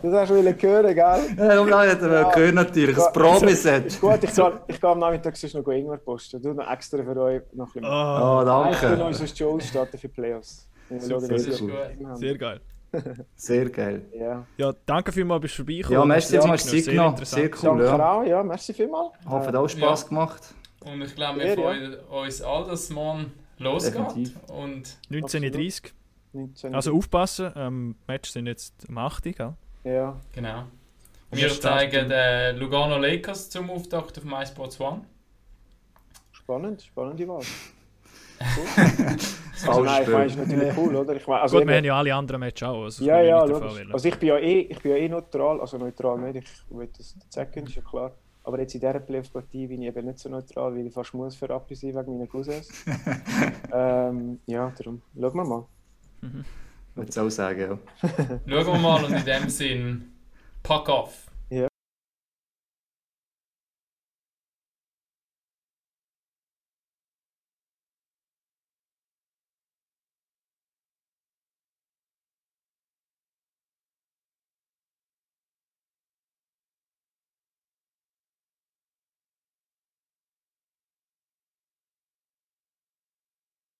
Speaker 5: das hast du wollen hören, gell?
Speaker 2: Ja, darum hat er
Speaker 5: Ja.
Speaker 2: gehört natürlich, ein Promi-Set.
Speaker 5: Gut, ich kann, ich kann am Nachmittag sonst noch irgendwann posten. Du noch extra für euch noch ein bisschen.
Speaker 3: Oh,
Speaker 2: Oh,
Speaker 5: Nein, ich tu noch
Speaker 2: danke.
Speaker 5: unsere Shows starten für Playoffs.
Speaker 3: Super,
Speaker 2: das ist
Speaker 1: gut.
Speaker 3: Sehr geil. (laughs)
Speaker 2: Sehr geil.
Speaker 5: Ja.
Speaker 3: Ja, danke vielmals, bist du vorbeigekommen.
Speaker 2: Ja, merci, du
Speaker 3: Zeit genommen. Sehr
Speaker 2: cool,
Speaker 5: Danke
Speaker 2: ja.
Speaker 5: auch, ja, merci vielmals.
Speaker 2: Ich hoffe, es hat auch Spass
Speaker 1: Ja.
Speaker 2: gemacht.
Speaker 1: Und ich glaube, wir freuen uns alle, dass es morgen losgeht.
Speaker 2: Definitiv.
Speaker 1: Und
Speaker 3: 19.30
Speaker 5: 19.
Speaker 3: Also aufpassen, ähm, Match sind jetzt am 8. Gell?
Speaker 5: ja.
Speaker 1: genau.
Speaker 3: Und
Speaker 1: Wir zeigen den Lugano Lakers zum Auftakt auf MySports One.
Speaker 5: Spannend, spannende Wahl.
Speaker 2: Das (laughs)
Speaker 5: Also, nein, ich meine, ist natürlich cool, oder? Ich meine, also
Speaker 3: Gut, wir haben ja alle anderen Matches auch. Also
Speaker 5: Ja,
Speaker 3: ich
Speaker 5: ja. Also ich bin ja eh, ich bin ja eh neutral, also neutral nicht, ich will das sagen, ist ja klar. Aber jetzt in dieser Playoff-Partie bin ich eben nicht so neutral, weil ich fast muss für Appi sein wegen meiner Cousins. (laughs) ähm, ja, darum, schauen wir mal.
Speaker 2: Ich würde es auch sagen, ja.
Speaker 1: Schauen wir mal und in dem Sinn, pack auf.